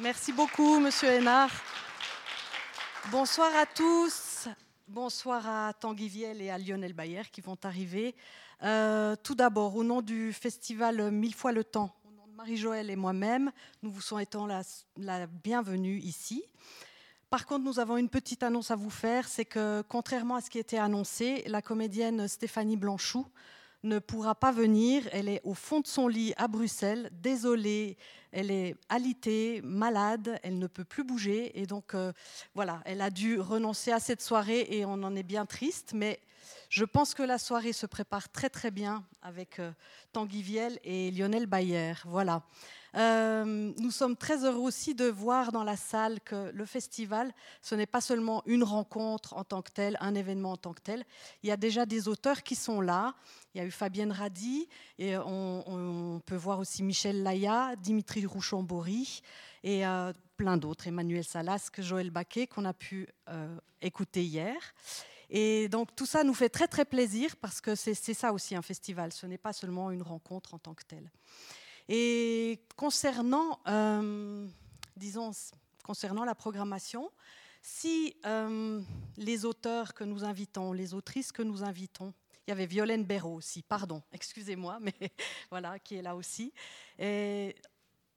Merci beaucoup, Monsieur Hénard. Bonsoir à tous. Bonsoir à Tanguy Viel et à Lionel Bayer qui vont arriver. Euh, tout d'abord, au nom du festival Mille fois le temps, au nom de Marie-Joëlle et moi-même, nous vous souhaitons la, bienvenue ici. Par contre, nous avons une petite annonce à vous faire, c'est que contrairement à ce qui était annoncé, la comédienne Stéphanie Blanchou ne pourra pas venir. Elle est au fond de son lit à Bruxelles, désolée, elle est alitée, malade, elle ne peut plus bouger. Et donc, euh, voilà, elle a dû renoncer à cette soirée et on en est bien triste. Mais je pense que la soirée se prépare très très bien avec euh, Tanguy Viel et Lionel Bayer. Voilà. Euh, nous sommes très heureux aussi de voir dans la salle que le festival, ce n'est pas seulement une rencontre en tant que telle, un événement en tant que tel. Il y a déjà des auteurs qui sont là. Il y a eu Fabienne Radi, et on, peut voir aussi Michel Laya, Dimitri Rouchon-Bory, et euh, plein d'autres, Emmanuel Salasque, Joël Baquet, qu'on a pu euh, écouter hier. Et donc tout ça nous fait très très plaisir parce que c'est ça aussi un festival, ce n'est pas seulement une rencontre en tant que telle. Et concernant, euh, disons, concernant la programmation, si euh, les auteurs que nous invitons, les autrices que nous invitons, il y avait Violaine Béraud aussi, pardon, excusez-moi, mais voilà, qui est là aussi. Et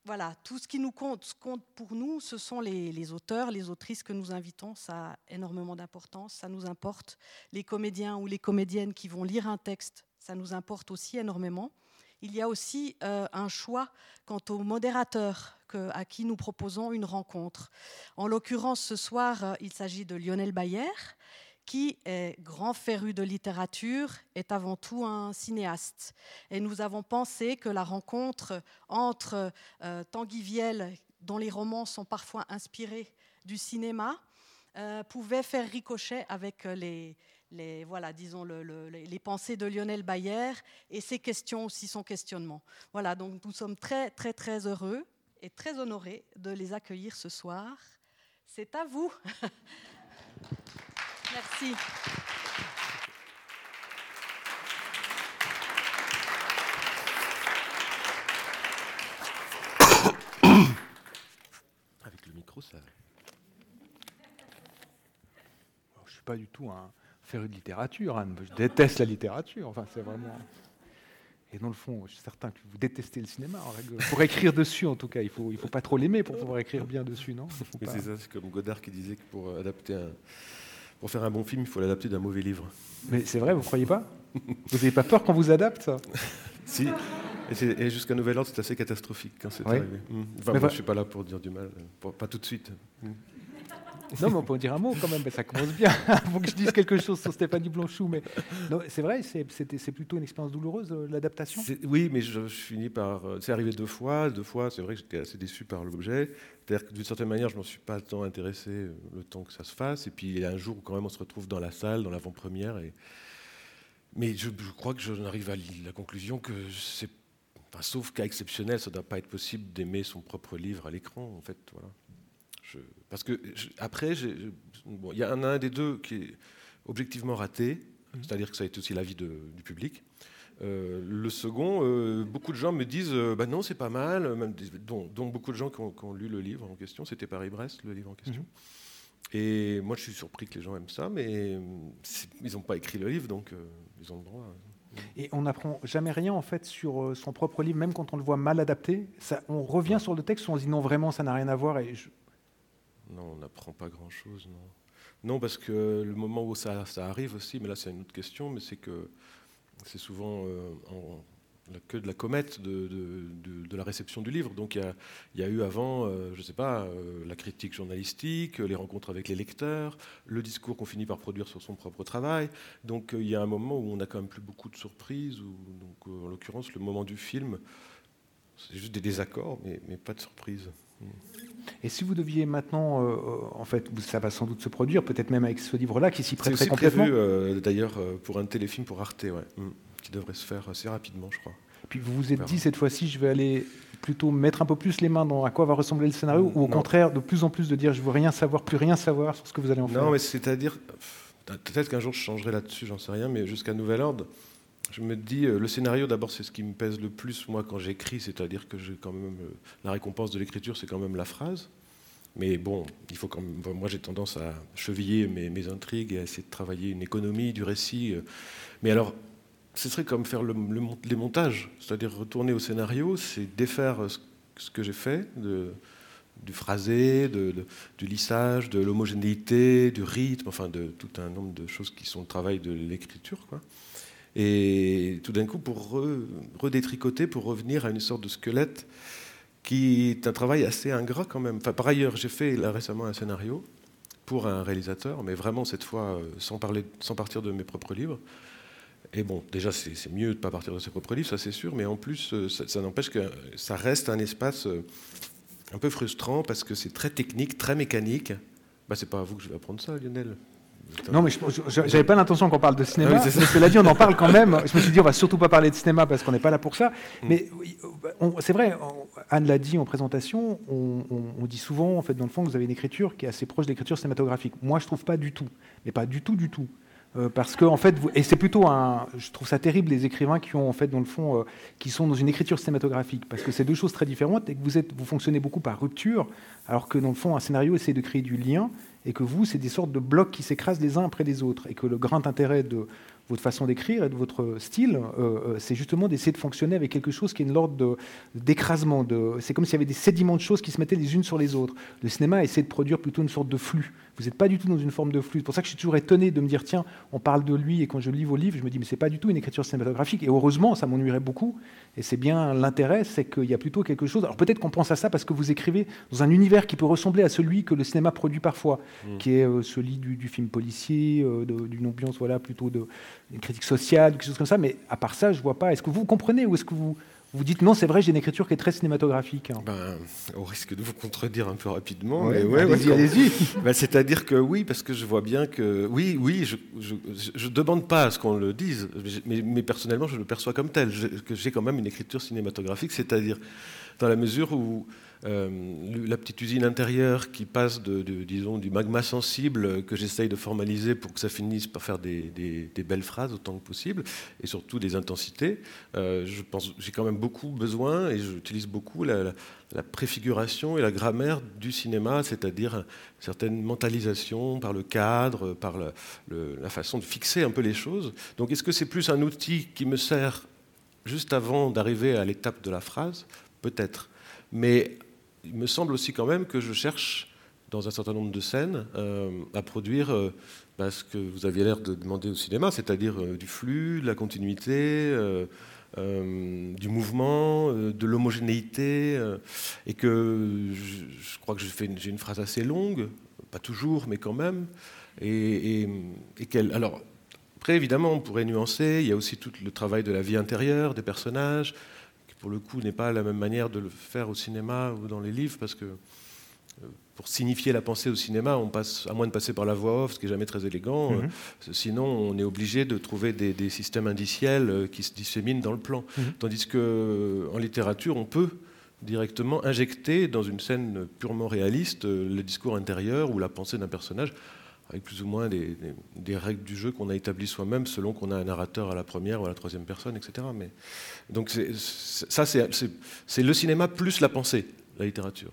voilà, tout ce qui nous compte, ce compte pour nous, ce sont les, les auteurs, les autrices que nous invitons. Ça a énormément d'importance, ça nous importe. Les comédiens ou les comédiennes qui vont lire un texte, ça nous importe aussi énormément il y a aussi euh, un choix quant au modérateur à qui nous proposons une rencontre. En l'occurrence, ce soir, euh, il s'agit de Lionel Bayer, qui est grand féru de littérature, est avant tout un cinéaste. Et nous avons pensé que la rencontre entre euh, Tanguy Viel, dont les romans sont parfois inspirés du cinéma, pouvait faire ricochet avec les, les, voilà, disons les pensées de Lionel Bayer et ses questions aussi, son questionnement. Voilà, donc nous sommes très, très, très heureux et très honorés de les accueillir ce soir. C'est à vous. Merci. Avec le micro, ça. Je ne suis pas du tout faire une littérature. Hein. Je déteste la littérature. Enfin, c'est vraiment. Et dans le fond, je suis certain que vous détestez le cinéma. Pour écrire dessus, en tout cas, il ne faut, il faut pas trop l'aimer pour pouvoir écrire bien dessus, non? C'est ça, c'est comme Godard qui disait que pour adapter pour faire un bon film, il faut l'adapter d'un mauvais livre. Mais c'est vrai, vous ne croyez pas? Vous n'avez pas peur quand vous adapte Si. Et, jusqu'à nouvel ordre, c'est assez catastrophique quand c'est arrivé. Mmh. Enfin, moi, je ne suis pas là pour dire du mal, pas tout de suite. Mmh. Non, mais on peut en dire un mot quand même, ça commence bien. Faut que je dise quelque chose sur Stéphanie Blanchou. Mais c'est vrai, c'est plutôt une expérience douloureuse, euh, l'adaptation? Oui, mais je, finis par. Euh, c'est arrivé deux fois. Deux fois, c'est vrai que j'étais assez déçu par l'objet. C'est-à-dire que d'une certaine manière, je ne m'en suis pas tant intéressé euh, le temps que ça se fasse. Et puis, il y a un jour où, quand même, on se retrouve dans la salle, dans l'avant-première. Et... Mais je, crois que j'en arrive à la conclusion que c'est. sauf cas exceptionnel, ça ne doit pas être possible d'aimer son propre livre à l'écran, en fait. Voilà parce que après, il y a un, des deux qui est objectivement raté, mhm. c'est-à-dire que ça a été aussi l'avis du public. Euh, le second, euh, beaucoup de gens me disent euh, bah non, c'est pas mal, même dont, beaucoup de gens qui ont, lu le livre en question, c'était Paris-Brest, le livre en question. Mhm. Et moi, je suis surpris que les gens aiment ça, mais ils n'ont pas écrit le livre, donc ils ont le droit. Et on n'apprend jamais rien en fait sur son propre livre, même quand on le voit mal adapté. Ça, on revient sur le texte, on se dit non, vraiment, ça n'a rien à voir. Et non, on n'apprend pas grand-chose, non. Non, parce que le moment où ça, arrive aussi, mais là c'est une autre question, mais c'est que c'est souvent euh, en, la queue de la comète de, la réception du livre. Donc il y a, eu avant, euh, je ne sais pas, euh, la critique journalistique, les rencontres avec les lecteurs, le discours qu'on finit par produire sur son propre travail. Donc il y a un moment où on n'a quand même plus beaucoup de surprises, ou, donc, en l'occurrence le moment du film, c'est juste des désaccords, mais, pas de surprise. Et si vous deviez maintenant, euh, en fait, ça va sans doute se produire, peut-être même avec ce livre-là qui s'y prêterait complètement. C'est prévu euh, d'ailleurs euh, pour un téléfilm pour Arte, ouais, mm. qui devrait se faire assez rapidement, je crois. Puis vous vous êtes dit cette fois-ci, je vais aller plutôt mettre un peu plus les mains dans à quoi va ressembler le scénario, ou au contraire, de plus en plus de dire je veux rien savoir, plus rien savoir sur ce que vous allez en faire. Non, mais c'est-à-dire, peut-être qu'un jour je changerai là-dessus, j'en sais rien, mais jusqu'à nouvel ordre, je me dis, le scénario, d'abord, c'est ce qui me pèse le plus, moi, quand j'écris, c'est-à-dire que j'ai quand même, la récompense de l'écriture, c'est quand même la phrase. Mais bon, il faut quand même, moi j'ai tendance à cheviller mes, intrigues et à essayer de travailler une économie du récit. Mais alors, ce serait comme faire le, les montages, c'est-à-dire retourner au scénario, c'est défaire ce, que j'ai fait, du phrasé, du lissage, de l'homogénéité, du rythme, enfin de tout un nombre de choses qui sont le travail de l'écriture. Quoi. Et tout d'un coup, pour redétricoter, pour revenir à une sorte de squelette qui est un travail assez ingrat quand même. Enfin, par ailleurs, j'ai fait récemment un scénario pour un réalisateur, mais vraiment cette fois euh, sans, parler, sans partir de mes propres livres. Et bon, déjà, c'est mieux de ne pas partir de ses propres livres, ça c'est sûr, mais en plus, euh, ça, n'empêche que ça reste un espace euh, un peu frustrant parce que c'est très technique, très mécanique. Bah, c'est pas à vous que je vais apprendre ça, Lionel. Non, mais je n'avais pas l'intention qu'on parle de cinéma. Ah cela dit, on en parle quand même. Je me suis dit, on va surtout pas parler de cinéma parce qu'on n'est pas là pour ça. Mm. Mais c'est vrai, Anne l'a dit en présentation, on, on, dit souvent, en fait, dans le fond, que vous avez une écriture qui est assez proche de l'écriture cinématographique. Moi, je trouve pas du tout. Mais pas du tout, du tout. Euh, parce que en fait, et c'est plutôt un, je trouve ça terrible les écrivains qui ont en fait dans le fond, euh, qui sont dans une écriture cinématographique, parce que c'est deux choses très différentes et que vous vous fonctionnez beaucoup par rupture, alors que dans le fond, un scénario essaie de créer du lien et que vous, c'est des sortes de blocs qui s'écrasent les uns après les autres, et que le grand intérêt de votre façon d'écrire et de votre style, euh, c'est justement d'essayer de fonctionner avec quelque chose qui est une l'ordre d'écrasement. De, c'est comme s'il y avait des sédiments de choses qui se mettaient les unes sur les autres. Le cinéma essaie de produire plutôt une sorte de flux. Vous n'êtes pas du tout dans une forme de flux. C'est pour ça que je suis toujours étonné de me dire, tiens, on parle de lui, et quand je lis vos livres, je me dis, mais c'est pas du tout une écriture cinématographique. Et heureusement, ça m'ennuierait beaucoup. Et c'est bien l'intérêt, c'est qu'il y a plutôt quelque chose. Alors peut-être qu'on pense à ça parce que vous écrivez dans un univers qui peut ressembler à celui que le cinéma produit parfois, mmh. qui est euh, celui du, film policier, d'une ambiance voilà plutôt de, une critique sociale, quelque chose comme ça, mais à part ça, je vois pas. Est-ce que vous comprenez ou est-ce que vous vous dites non, c'est vrai, j'ai une écriture qui est très cinématographique. Hein. Ben, au risque de vous contredire un peu rapidement, ouais, allez-y, allez-y. Ben, c'est-à-dire que oui, parce que je vois bien que oui, oui, je ne demande pas à ce qu'on le dise, mais, mais, personnellement, je le perçois comme tel, que j'ai quand même une écriture cinématographique, c'est-à-dire dans la mesure où euh, la petite usine intérieure qui passe de, disons, du magma sensible que j'essaye de formaliser pour que ça finisse par faire des, belles phrases autant que possible, et surtout des intensités. Euh, j'ai quand même beaucoup besoin, et j'utilise beaucoup la, préfiguration et la grammaire du cinéma, c'est-à-dire une certaine mentalisation par le cadre, par la façon de fixer un peu les choses. Donc est-ce que c'est plus un outil qui me sert juste avant d'arriver à l'étape de la phrase? Peut-être. Mais il me semble aussi quand même que je cherche, dans un certain nombre de scènes, euh, à produire euh, bah, ce que vous aviez l'air de demander au cinéma, c'est-à-dire euh, du flux, de la continuité, du mouvement, de l'homogénéité, et que je, crois que j'ai une phrase assez longue, pas toujours, mais quand même, et, qu'elle... Alors, après, évidemment, on pourrait nuancer, il y a aussi tout le travail de la vie intérieure des personnages, pour le coup, n'est pas la même manière de le faire au cinéma ou dans les livres, parce que euh, pour signifier la pensée au cinéma, on passe, à moins de passer par la voix off, ce qui n'est jamais très élégant, mhm. euh, sinon on est obligé de trouver des, systèmes indiciels euh, qui se disséminent dans le plan. Mhm. Tandis qu'en littérature, on peut directement injecter dans une scène purement réaliste le discours intérieur ou la pensée d'un personnage avec plus ou moins des, règles du jeu qu'on a établies soi-même selon qu'on a un narrateur à la première ou à la troisième personne, etc. Mais, donc ça, c'est le cinéma plus la pensée, la littérature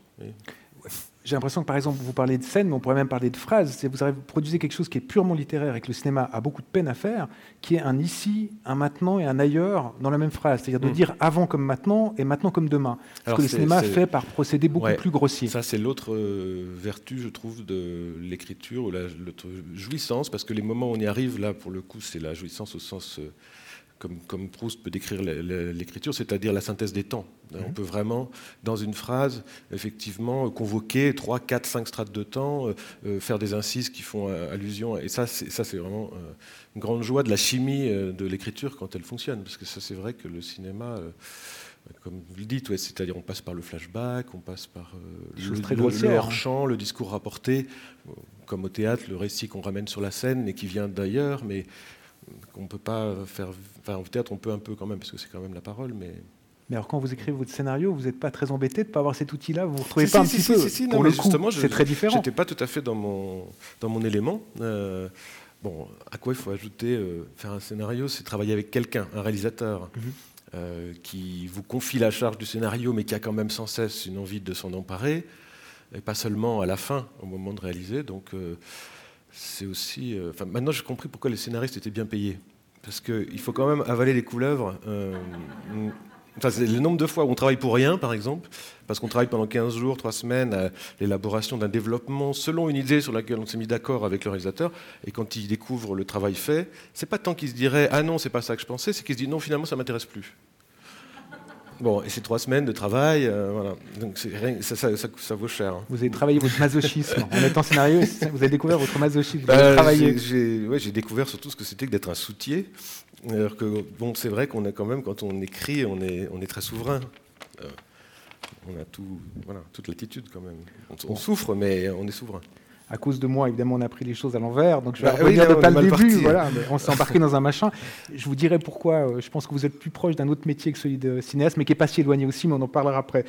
j'ai l'impression que par exemple, vous parlez de scène, mais on pourrait même parler de phrases. Vous produisez quelque chose qui est purement littéraire et que le cinéma a beaucoup de peine à faire, qui est un ici, un maintenant et un ailleurs dans la même phrase. C'est-à-dire de hmm. dire avant comme maintenant et maintenant comme demain. Ce que le cinéma fait par procédé beaucoup plus grossier. Ça, c'est l'autre euh, vertu, je trouve, de l'écriture, ou la jouissance, parce que les moments où on y arrive, là, pour le coup, c'est la jouissance au sens. Euh, comme, Proust peut décrire l'écriture, c'est-à-dire la synthèse des temps. On mhm. peut vraiment, dans une phrase, effectivement, convoquer 3, 4, 5 strates de temps, euh, euh, faire des incises qui font euh, allusion. Et ça, c'est vraiment une grande joie de la chimie de l'écriture quand elle fonctionne. Parce que ça, c'est vrai que le cinéma comme vous le dites, c'est-à-dire on passe par le flashback, on passe par le, le, hors-champ, le discours rapporté, comme au théâtre, le récit qu'on ramène sur la scène et qui vient d'ailleurs, mais qu'on peut pas faire. Enfin, peut-être on peut un peu quand même, parce que c'est quand même la parole, mais. Mais alors, quand vous écrivez votre scénario, vous n'êtes pas très embêté de ne pas avoir cet outil-là? Vous ne retrouvez pas un petit peu Pour le coup, c'est très différent. Je n'étais pas tout à fait dans mon, dans mon élément. Euh, bon, à quoi il faut ajouter euh, faire un scénario C'est travailler avec quelqu'un, un réalisateur, Mhm. euh, qui vous confie la charge du scénario, mais qui a quand même sans cesse une envie de s'en emparer, et pas seulement à la fin, au moment de réaliser. Donc, euh, c'est aussi. euh, maintenant, j'ai compris pourquoi les scénaristes étaient bien payés. Parce qu'il faut quand même avaler les couleuvres. euh, c'est le nombre de fois où on travaille pour rien, par exemple, parce qu'on travaille pendant 15 jours, 3 semaines à l'élaboration d'un développement selon une idée sur laquelle on s'est mis d'accord avec le réalisateur, et quand il découvre le travail fait, c'est pas tant qu'il se dirait ah non, c'est pas ça que je pensais, c'est qu'il se dit non, finalement, ça m'intéresse plus. Bon, et c'est trois semaines de travail, euh, voilà. Donc ça, ça- ça- ça vaut cher. hein. Vous avez travaillé votre masochisme en étant scénario, vous avez découvert votre masochisme. Bah, j'ai- ouais, j'ai découvert surtout ce que c'était que d'être un soutier. Alors que, bon, c'est vrai qu'on a quand même, quand on écrit, on est, on est très souverain. Euh, on a tout, voilà, toute l'attitude quand même. On, on souffre, mais on est souverain. À cause de moi, évidemment, on a pris les choses à l'envers. Donc je vais Bah oui, revenir de on pas le début. Voilà, mais on s'est embarqué dans un machin. Je vous dirai pourquoi. euh, Je pense que vous êtes plus proche d'un autre métier que celui de cinéaste, mais qui est pas si éloigné aussi. Mais on en parlera après.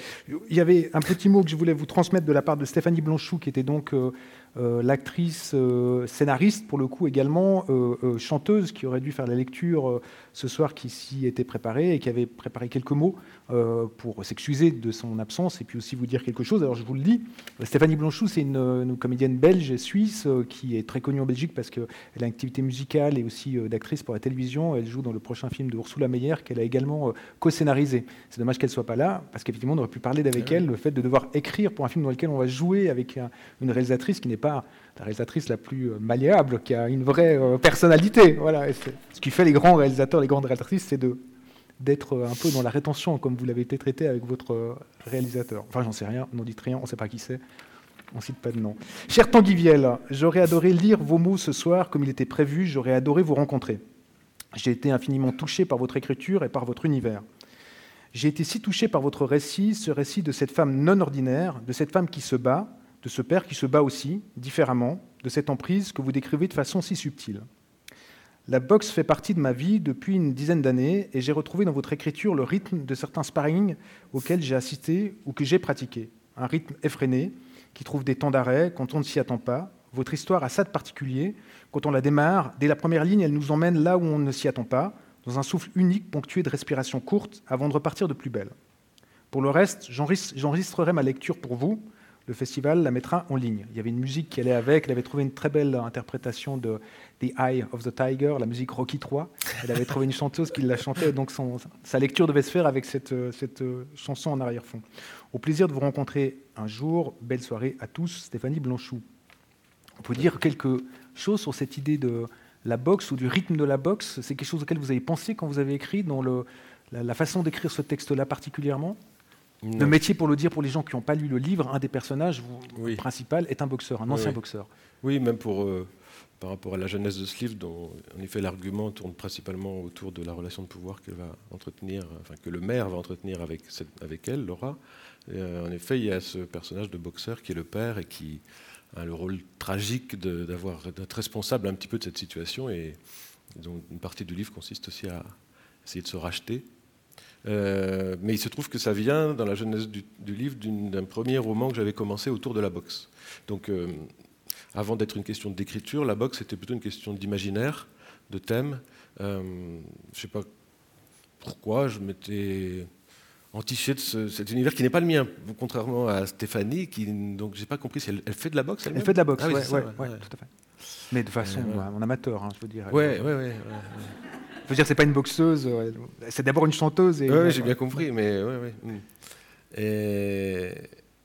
Il y avait un petit mot que je voulais vous transmettre de la part de Stéphanie Blanchou, qui était donc euh, l'actrice euh, scénariste pour le coup également euh, euh, chanteuse, qui aurait dû faire la lecture euh, ce soir, qui s'y était préparée et qui avait préparé quelques mots euh, pour s'excuser de son absence et puis aussi vous dire quelque chose. Alors je vous le dis, Stéphanie Blanchou, c'est une, une comédienne belge et suisse euh, qui est très connue en Belgique parce qu'elle a une activité musicale et aussi euh, d'actrice pour la télévision. Elle joue dans le prochain film de Ursula Meyer qu'elle a également euh, co-scénarisé. C'est dommage qu'elle soit pas là parce qu'effectivement on aurait pu parler d'avec Ah oui. elle le fait de devoir écrire pour un film dans lequel on va jouer avec un- une réalisatrice qui n'est pas la réalisatrice la plus euh, malléable, qui a une vraie euh, personnalité. Voilà. Ce qui fait les grands réalisateurs, les grandes réalisatrices, c'est d'être euh, un peu dans la rétention, comme vous l'avez été traité avec votre réalisateur. Enfin, j'en sais rien, n'en dites rien, on ne sait pas qui c'est, on cite pas de nom. Cher Tanguy Viel, j'aurais adoré lire vos mots ce soir comme il était prévu, j'aurais adoré vous rencontrer. J'ai été infiniment touché par votre écriture et par votre univers. J'ai été si touché par votre récit, ce récit de cette femme non ordinaire, de cette femme qui se bat, de ce père qui se bat aussi, différemment, de cette emprise que vous décrivez de façon si subtile. La boxe fait partie de ma vie depuis une dizaine d'années et j'ai retrouvé dans votre écriture le rythme de certains sparring auxquels j'ai assisté ou que j'ai pratiqué. Un rythme effréné qui trouve des temps d'arrêt quand on ne s'y attend pas. Votre histoire a ça de particulier. Quand on la démarre, dès la première ligne, elle nous emmène là où on ne s'y attend pas, dans un souffle unique ponctué de respirations courtes avant de repartir de plus belle. Pour le reste, j'enregistre- j'enregistrerai ma lecture pour vous. Le festival la mettra en ligne. Il y avait une musique qui allait avec. Elle avait trouvé une très belle interprétation de The Eye of the Tiger, la musique Rocky 3. Elle avait trouvé une chanteuse qui la chantait, donc sa lecture devait se faire avec cette, chanson en arrière-fond. Au plaisir de vous rencontrer un jour. Belle soirée à tous. Stéphanie Blanchou. On peut dire quelque chose sur cette idée de la boxe ou du rythme de la boxe? C'est quelque chose auquel vous avez pensé quand vous avez écrit, dans la façon d'écrire ce texte-là particulièrement? Le métier, pour le dire pour les gens qui n'ont pas lu le livre, un des personnages Oui. principal est un boxeur, un ancien oui. boxeur. Oui, même pour, euh, par rapport à la jeunesse de ce livre, dont en effet l'argument tourne principalement autour de la relation de pouvoir qu'elle va entretenir, enfin que le maire va entretenir avec, cette- avec elle, Laura. Et, euh, en effet, il y a ce personnage de boxeur qui est le père et qui a le rôle tragique d'avoir d'être responsable un petit peu de cette situation et donc une partie du livre consiste aussi à essayer de se racheter. Euh, mais il se trouve que ça vient dans la jeunesse du, du livre d'un premier roman que j'avais commencé autour de la boxe. Donc euh, avant d'être une question d'écriture, la boxe était plutôt une question d'imaginaire, de thème. Euh, je ne sais pas pourquoi je m'étais entiché de ce- cet univers qui n'est pas le mien, contrairement à Stéphanie, qui donc j'ai pas compris si elle, elle fait de la boxe. Elle fait de la boxe, Ah oui, ouais, ouais, ouais, tout à fait. Mais de façon en amateur, hein, je veux dire. Ouais, ouais. Je veux dire, c'est pas une boxeuse, euh, c'est d'abord une chanteuse. Et, ouais, j'ai bien compris, mais ouais, ouais. mm. Et,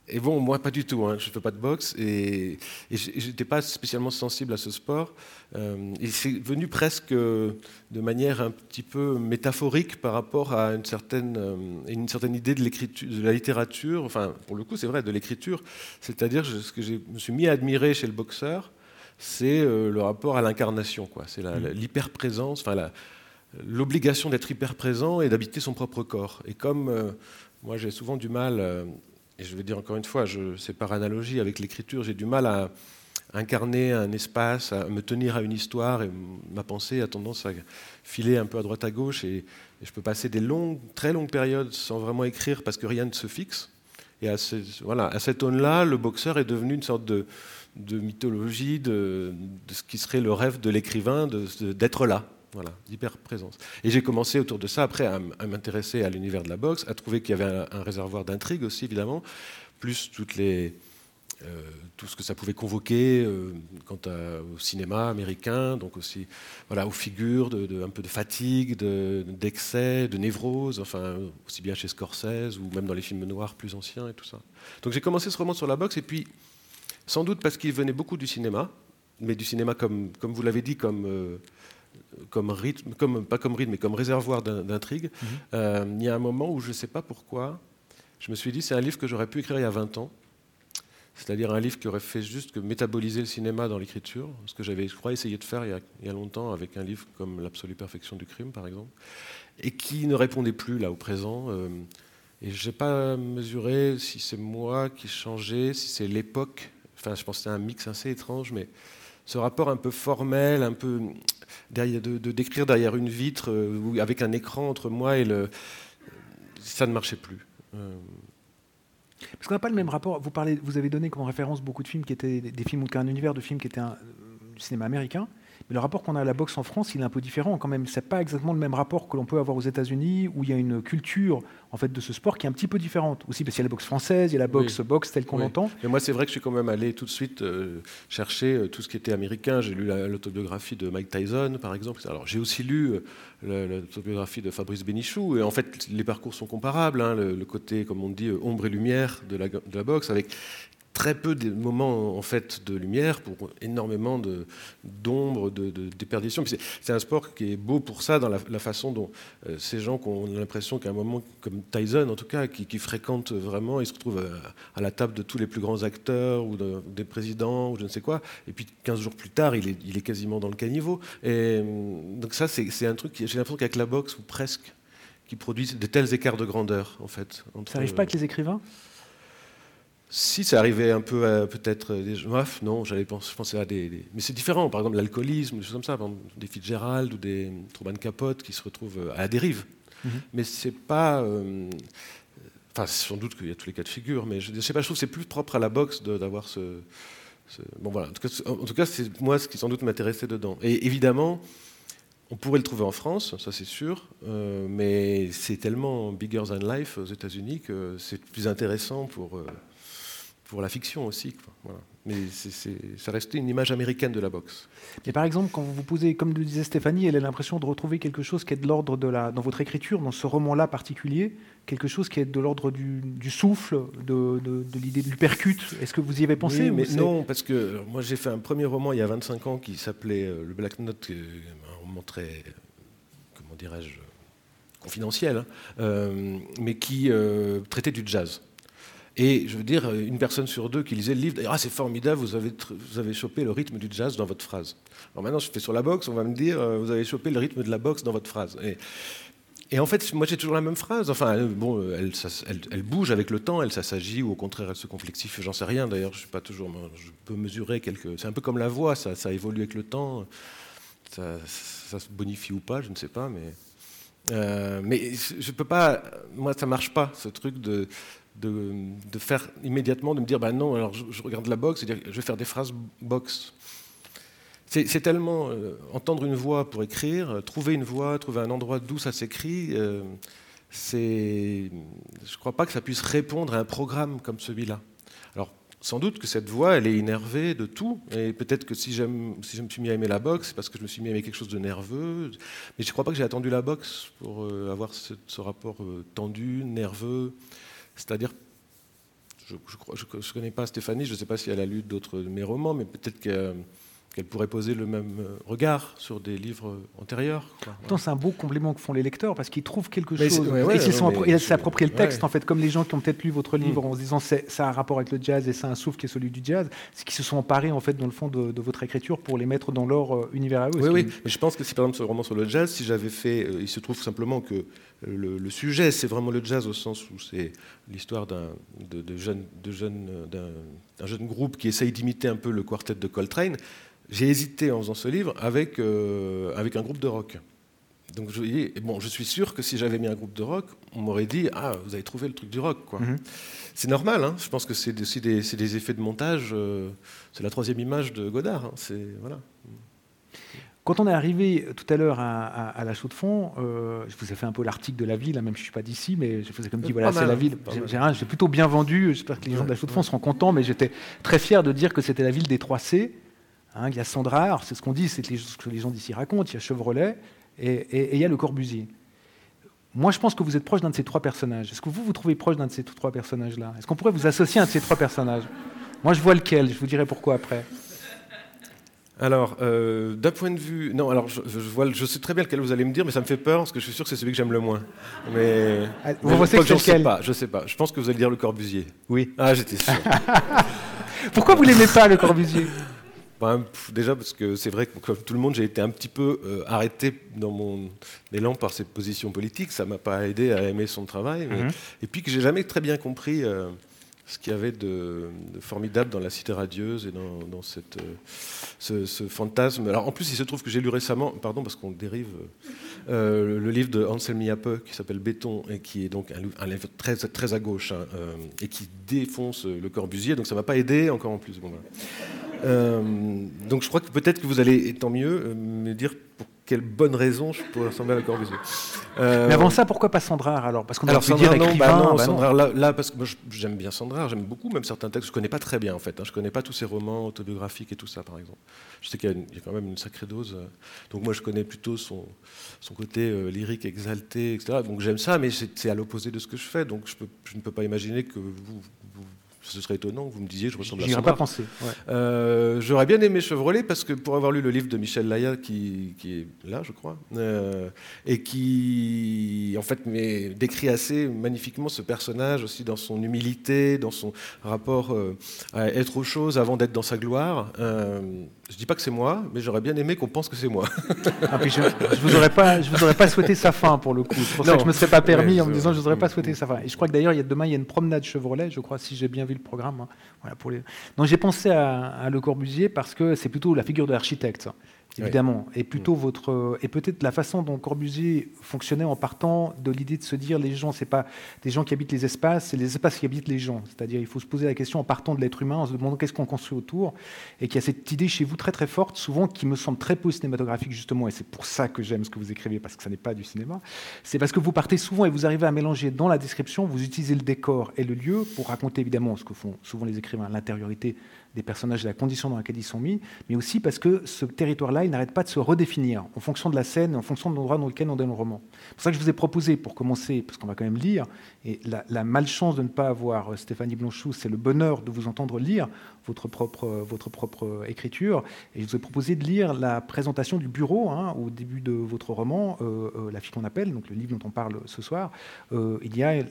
et bon, moi, pas du tout. Hein. Je ne fais pas de boxe et, et je n'étais pas spécialement sensible à ce sport. Euh, et c'est venu presque euh, de manière un petit peu métaphorique par rapport à une certaine, euh, une certaine idée de, l'écriture, de la littérature, enfin, pour le coup, c'est vrai, de l'écriture. C'est-à-dire, ce que je me suis mis à admirer chez le boxeur, c'est le rapport à l'incarnation, quoi. C'est la- la- l'hyper-présence, enfin, la, l'obligation d'être hyper présent et d'habiter son propre corps. Et comme euh, moi j'ai souvent du mal, euh, et je vais dire encore une fois, c'est par analogie avec l'écriture, j'ai du mal à incarner un espace, à me tenir à une histoire, et ma pensée a tendance à filer un peu à droite à gauche, et, et je peux passer des longues, très longues périodes sans vraiment écrire parce que rien ne se fixe. Et à, voilà, à cette aune-là, le boxeur est devenu une sorte de, mythologie de, ce qui serait le rêve de l'écrivain d'être là, voilà, d'hyper-présence. Et j'ai commencé autour de ça, après, à, m'intéresser à l'univers de la boxe, à trouver qu'il y avait un, réservoir d'intrigue aussi, évidemment, plus euh, tout ce que ça pouvait convoquer euh, quant au cinéma américain, donc aussi voilà, aux figures de, un peu de fatigue, d'excès, de, névrose, enfin, aussi bien chez Scorsese ou même dans les films noirs plus anciens et tout ça. Donc j'ai commencé ce roman sur la boxe, et puis, sans doute parce qu'il venait beaucoup du cinéma, mais du cinéma comme, comme vous l'avez dit, comme... Euh, comme rythme, comme, pas comme rythme, mais comme réservoir d'intrigue, mhm. euh, il y a un moment où je ne sais pas pourquoi, je me suis dit c'est un livre que j'aurais pu écrire il y a 20 ans, c'est-à-dire un livre qui aurait fait juste que métaboliser le cinéma dans l'écriture, ce que j'avais, je crois, essayé de faire il y, a, longtemps avec un livre comme L'absolue perfection du crime, par exemple, et qui ne répondait plus là au présent. Euh, et je n'ai pas mesuré si c'est moi qui changeais, si c'est l'époque. Enfin, je pense que c'est un mix assez étrange, mais ce rapport un peu formel, un peu derrière, de, décrire derrière une vitre euh, avec un écran entre moi et le, ça ne marchait plus. Euh. Parce qu'on n'a pas le même rapport. Vous, parlez, vous avez donné comme référence beaucoup de films qui étaient des films ou un univers de films qui étaient un, du cinéma américain. Mais le rapport qu'on a à la boxe en France, il est un peu différent quand même. C'est pas exactement le même rapport que l'on peut avoir aux États-Unis, où il y a une culture en fait de ce sport qui est un petit peu différente. Aussi parce qu'il y a la boxe française, il y a la boxe boxe telle qu'on l'entend. Et moi, c'est vrai que je suis quand même allé tout de suite euh, chercher euh, tout ce qui était américain. J'ai lu l'autobiographie de Mike Tyson, par exemple. Alors j'ai aussi lu euh, l'autobiographie de Fabrice Benichou. Et en fait, les parcours sont comparables. Hein. le, côté, comme on dit, ombre et lumière de la, de la boxe, avec très peu de moments en fait de lumière pour énormément d'ombre, de, de, déperdition. C'est un sport qui est beau pour ça dans la, façon dont euh, ces gens qui ont l'impression qu'à un moment comme Tyson en tout cas, qui, qui fréquentent vraiment, ils se retrouvent à, la table de tous les plus grands acteurs ou des présidents ou je ne sais quoi, et puis 15 jours plus tard, il est, il quasiment dans le caniveau. Hum, donc ça, c'est un truc, j'ai l'impression qu'avec la boxe ou presque, qui produisent de tels écarts de grandeur en fait. ça n'arrive pas avec les écrivains? Si ça arrivait un peu à peut-être des bref, non, j'allais penser, à des, mais c'est différent. Par exemple, l'alcoolisme, des choses comme ça, des Fitzgerald ou des Truman Capote qui se retrouvent à la dérive. Mhm. Mais c'est pas, euh, enfin, sans doute qu'il y a tous les cas de figure, mais je, ne sais pas, je trouve que c'est plus propre à la boxe d'avoir ce, bon voilà. En tout cas, c'est moi ce qui sans doute m'intéressait dedans. Et évidemment. On pourrait le trouver en France, ça c'est sûr, euh, mais c'est tellement bigger than life aux États-Unis que c'est plus intéressant pour, euh, pour la fiction aussi. Voilà. Mais ça restait une image américaine de la boxe. Mais par exemple, quand vous vous posez, comme le disait Stéphanie, elle a l'impression de retrouver quelque chose qui est de l'ordre de la, dans votre écriture, dans ce roman-là particulier, quelque chose qui est de l'ordre du, souffle, de, de, l'idée du percute. Est-ce que vous y avez pensé mais Non, parce que moi j'ai fait un premier roman il y a 25 ans qui s'appelait euh, Le Black Note, un roman très, comment dirais-je, confidentiel, hein, euh, mais qui euh, traitait du jazz. Et je veux dire, une personne sur deux qui lisait le livre, ah c'est formidable, vous avez, vous avez chopé le rythme du jazz dans votre phrase. Alors maintenant, je fais sur la boxe, on va me dire, euh, vous avez chopé le rythme de la boxe dans votre phrase. Et, et en fait, moi j'ai toujours la même phrase. Enfin, bon, elle, elle, bouge avec le temps, elle s'agit ou au contraire elle se complexifie. J'en sais rien d'ailleurs. Je suis pas toujours. Je peux mesurer quelques. C'est un peu comme la voix, ça, ça évolue avec le temps. Ça, ça, se bonifie ou pas, je ne sais pas, mais. Euh, mais je peux pas. Moi, ça marche pas ce truc de de, faire immédiatement, de me dire, ben non, alors je, regarde la boxe, je vais faire des phrases boxe. C'est tellement euh, entendre une voix pour écrire, trouver une voix, trouver un endroit d'où ça s'écrit. Euh, c'est, je ne crois pas que ça puisse répondre à un programme comme celui-là. Alors, sans doute que cette voix, elle est énervée de tout. Et peut-être que si, si je me suis mis à aimer la boxe, c'est parce que je me suis mis à aimer quelque chose de nerveux. Mais je ne crois pas que j'ai attendu la boxe pour avoir ce, rapport tendu, nerveux. C'est-à-dire, je ne connais pas Stéphanie, je ne sais pas si elle a lu d'autres de mes romans, mais peut-être que qu'elle pourrait poser le même euh, regard sur des livres antérieurs. C'est un beau complément que font les lecteurs parce qu'ils trouvent quelque chose. et ils s'approprient le texte, en fait, comme les gens qui ont peut-être lu votre livre mm. en se disant ça a un rapport avec le jazz et c'est un souffle qui est celui du jazz, c'est qu'ils se sont emparés, en fait, dans le fond de, votre écriture pour les mettre dans leur euh, univers à eux. Oui, oui. Mais je pense que si par exemple ce roman sur le jazz, si j'avais fait. Euh, il se trouve simplement que le, sujet, c'est vraiment le jazz au sens où c'est l'histoire d'un de, de jeune, jeune, jeune groupe qui essaye d'imiter un peu le quartet de Coltrane j'ai hésité en faisant ce livre avec, euh, avec un groupe de rock. Donc je, bon, je suis sûr que si j'avais mis un groupe de rock, on m'aurait dit Ah, vous avez trouvé le truc du rock. quoi. Mhm. C'est normal, hein. je pense que c'est aussi des, des, effets de montage. Euh, c'est la troisième image de Godard. Hein. C'est, voilà. Quand on est arrivé tout à l'heure à, la chaux de fond, euh, je vous ai fait un peu l'article de la ville, hein, même si je ne suis pas d'ici, mais je vous ai comme dit, voilà, c'est la ville. J'ai plutôt bien vendu, j'espère que les gens de la chaux de fond seront contents, mais j'étais très fier de dire que c'était la ville des 3C. Hein, il y a Sandra, c'est ce qu'on dit, c'est ce que les gens d'ici racontent, il y a Chevrolet et, il y a le Corbusier. Moi, je pense que vous êtes proche d'un de ces trois personnages. Est-ce que vous vous trouvez proche d'un de ces trois personnages-là? Est-ce qu'on pourrait vous associer à un de ces trois personnages? Moi, je vois lequel, je vous dirai pourquoi après. Alors, euh, d'un point de vue. Non, alors je, vois, je sais très bien lequel vous allez me dire, mais ça me fait peur parce que je suis sûr que c'est celui que j'aime le moins. Mais. Ah, vous pensez que, je sais pas, je sais pas. Je pense que vous allez dire le Corbusier. Oui. Ah, j'étais sûr. Pourquoi vous l'aimez pas, le Corbusier? Ben, Déjà parce que c'est vrai que, comme tout le monde, j'ai été un petit peu euh, arrêté dans mon élan par ses positions politiques. Ça m'a pas aidé à aimer son travail. Mhm. Et puis que j'ai jamais très bien compris. Euh, ce qu'il y avait de, formidable dans la cité radieuse et dans, cette, euh, ce, fantasme. Alors en plus, il se trouve que j'ai lu récemment, pardon parce qu'on dérive, le livre de Ansel Miape qui s'appelle Béton et qui est donc un, livre très, très à gauche hein, et qui défonce le Corbusier. Donc ça m'a pas aidé encore en plus. Bon, donc je crois que peut-être que vous allez, et tant mieux, me dire pour quelle bonne raison je pourrais ressembler à la Corbusier. Euh, Mais avant ça, pourquoi pas Sandrard alors? Parce qu'on a pu dire non, bah non, bah là, là, parce que j'aime bien Sandrard, j'aime beaucoup, même certains textes, je connais pas très bien en fait. Hein, je connais pas tous ses romans autobiographiques et tout ça, par exemple. Je sais qu'il y, a quand même une sacrée dose. Euh, donc moi, je connais plutôt son, son côté euh, lyrique, exalté, etc. Donc j'aime ça, mais c'est à l'opposé de ce que je fais. Donc je, peux, je ne peux pas imaginer que vous ce serait étonnant que vous me disiez je ressemble à Sandra. pas pensé. Euh, j'aurais bien aimé Chevrolet parce que pour avoir lu le livre de Michel Laya qui, qui est là, je crois, euh, et qui en fait décrit assez magnifiquement ce personnage aussi dans son humilité, dans son rapport euh, à être aux choses avant d'être dans sa gloire. Je dis pas que c'est moi, mais j'aurais bien aimé qu'on pense que c'est moi. Ah, je, ne vous aurais pas, je vous aurais pas souhaité sa fin pour le coup. C'est pour ça que je me serais pas permis en me disant je vous aurais pas souhaité sa fin. Et je crois que d'ailleurs il y a demain il y a une promenade Chevrolet, je crois si j'ai bien vu le programme. Hein. Voilà pour les. Donc j'ai pensé à, à, Le Corbusier parce que c'est plutôt la figure de l'architecte évidemment, et plutôt mm. votre et peut-être la façon dont Corbusier fonctionnait en partant de l'idée de se dire les gens c'est pas des gens qui habitent les espaces, c'est les espaces qui habitent les gens. C'est-à-dire il faut se poser la question en partant de l'être humain, en se demandant qu'est-ce qu'on construit autour, et qu'il y a cette idée chez vous très très forte, souvent qui me semble très peu cinématographique justement, et c'est pour ça que j'aime ce que vous écrivez parce que ça n'est pas du cinéma. C'est parce que vous partez souvent et vous arrivez à mélanger dans la description, vous utilisez le décor et le lieu pour raconter évidemment ce que font souvent les écrivains, l'intériorité des personnages et la condition dans laquelle ils sont mis, mais aussi parce que ce territoire-là, il n'arrête pas de se redéfinir en fonction de la scène, en fonction de l'endroit dans lequel on donne le roman. C'est pour ça que je vous ai proposé, pour commencer, parce qu'on va quand même lire, et la, malchance de ne pas avoir euh, Stéphanie Blanchou, c'est le bonheur de vous entendre lire votre propre, votre propre écriture. Et je vous ai proposé de lire la présentation du bureau hein, au début de votre roman, euh, euh, La fille qu'on appelle, donc le livre dont on parle ce soir. il y a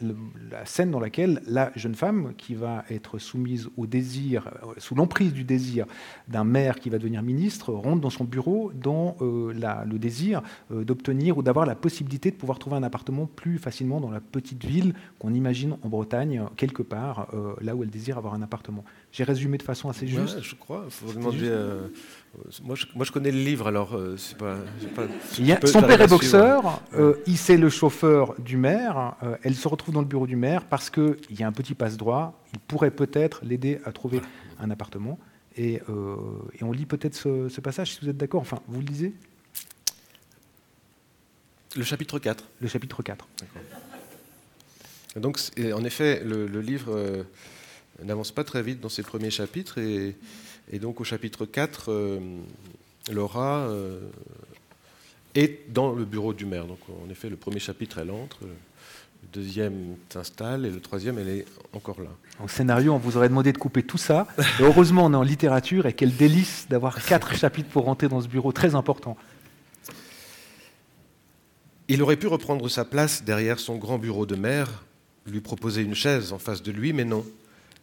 la scène dans laquelle la jeune femme qui va être soumise au désir, sous l'emprise du désir d'un maire qui va devenir ministre, rentre dans son bureau dans le désir d'obtenir ou d'avoir la possibilité de pouvoir trouver un appartement plus facilement dans la petite ville qu'on imagine en Bretagne, quelque part, euh, là où elle désire avoir un appartement. J'ai résumé de façon assez juste. je crois. Faut demander, euh, moi, je, moi, je, connais le livre, alors euh, c'est pas. pas son père est boxeur. il c'est le chauffeur du maire. elle se retrouve dans le bureau du maire parce qu'il y a un petit passe-droit. Il pourrait peut-être l'aider à trouver un appartement. Et, et on lit peut-être ce, ce, passage, si vous êtes d'accord. Enfin, vous le lisez? Le chapitre 4. Le chapitre 4. Donc, en effet, le, livre euh, n'avance pas très vite dans ses premiers chapitres, et, donc au chapitre 4, euh, Laura euh, est dans le bureau du maire. Donc, en effet, le premier chapitre, elle entre, le deuxième s'installe, et le troisième, elle est encore là. Au scénario, on vous aurait demandé de couper tout ça. Et heureusement, on est en littérature, et quel délice d'avoir quatre chapitres pour rentrer dans ce bureau très important. Il aurait pu reprendre sa place derrière son grand bureau de maire, lui proposer une chaise en face de lui, mais non.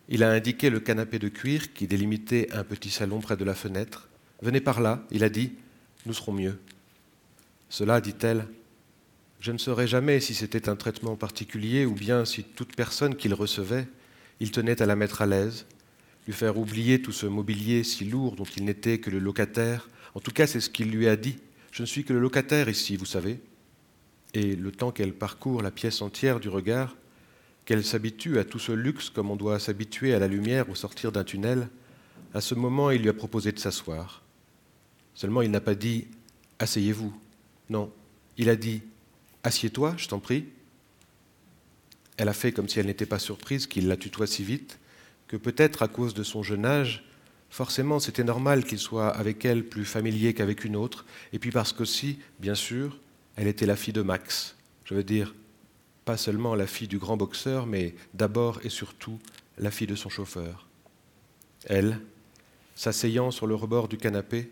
Il a indiqué le canapé de cuir qui délimitait un petit salon près de la fenêtre. Venez par là, il a dit, nous serons mieux. Cela, dit-elle, je ne saurais jamais si c'était un traitement particulier ou bien si toute personne qu'il recevait, il tenait à la mettre à l'aise, lui faire oublier tout ce mobilier si lourd dont il n'était que le locataire. En tout cas, c'est ce qu'il lui a dit. Je ne suis que le locataire ici, vous savez. et le temps qu'elle parcourt la pièce entière du regard, qu'elle s'habitue à tout ce luxe comme on doit s'habituer à la lumière au sortir d'un tunnel, à ce moment il lui a proposé de s'asseoir. Seulement il n'a pas dit ⁇ Asseyez-vous ⁇ non, il a dit ⁇ Assieds-toi, je t'en prie ⁇ Elle a fait comme si elle n'était pas surprise qu'il la tutoie si vite, que peut-être à cause de son jeune âge, forcément c'était normal qu'il soit avec elle plus familier qu'avec une autre, et puis parce qu'aussi, bien sûr, elle était la fille de Max. Je veux dire, seulement la fille du grand boxeur, mais d'abord et surtout la fille de son chauffeur. Elle, s'asseyant sur le rebord du canapé,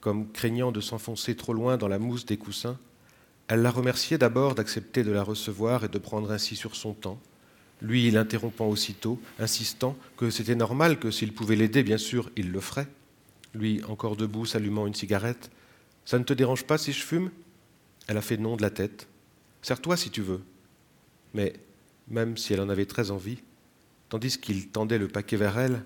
comme craignant de s'enfoncer trop loin dans la mousse des coussins, elle la remerciait d'abord d'accepter de la recevoir et de prendre ainsi sur son temps, lui l'interrompant aussitôt, insistant que c'était normal que s'il pouvait l'aider, bien sûr, il le ferait. Lui, encore debout, s'allumant une cigarette. Ça ne te dérange pas si je fume? Elle a fait non de la tête. Serre-toi si tu veux. Mais même si elle en avait très envie, tandis qu'il tendait le paquet vers elle,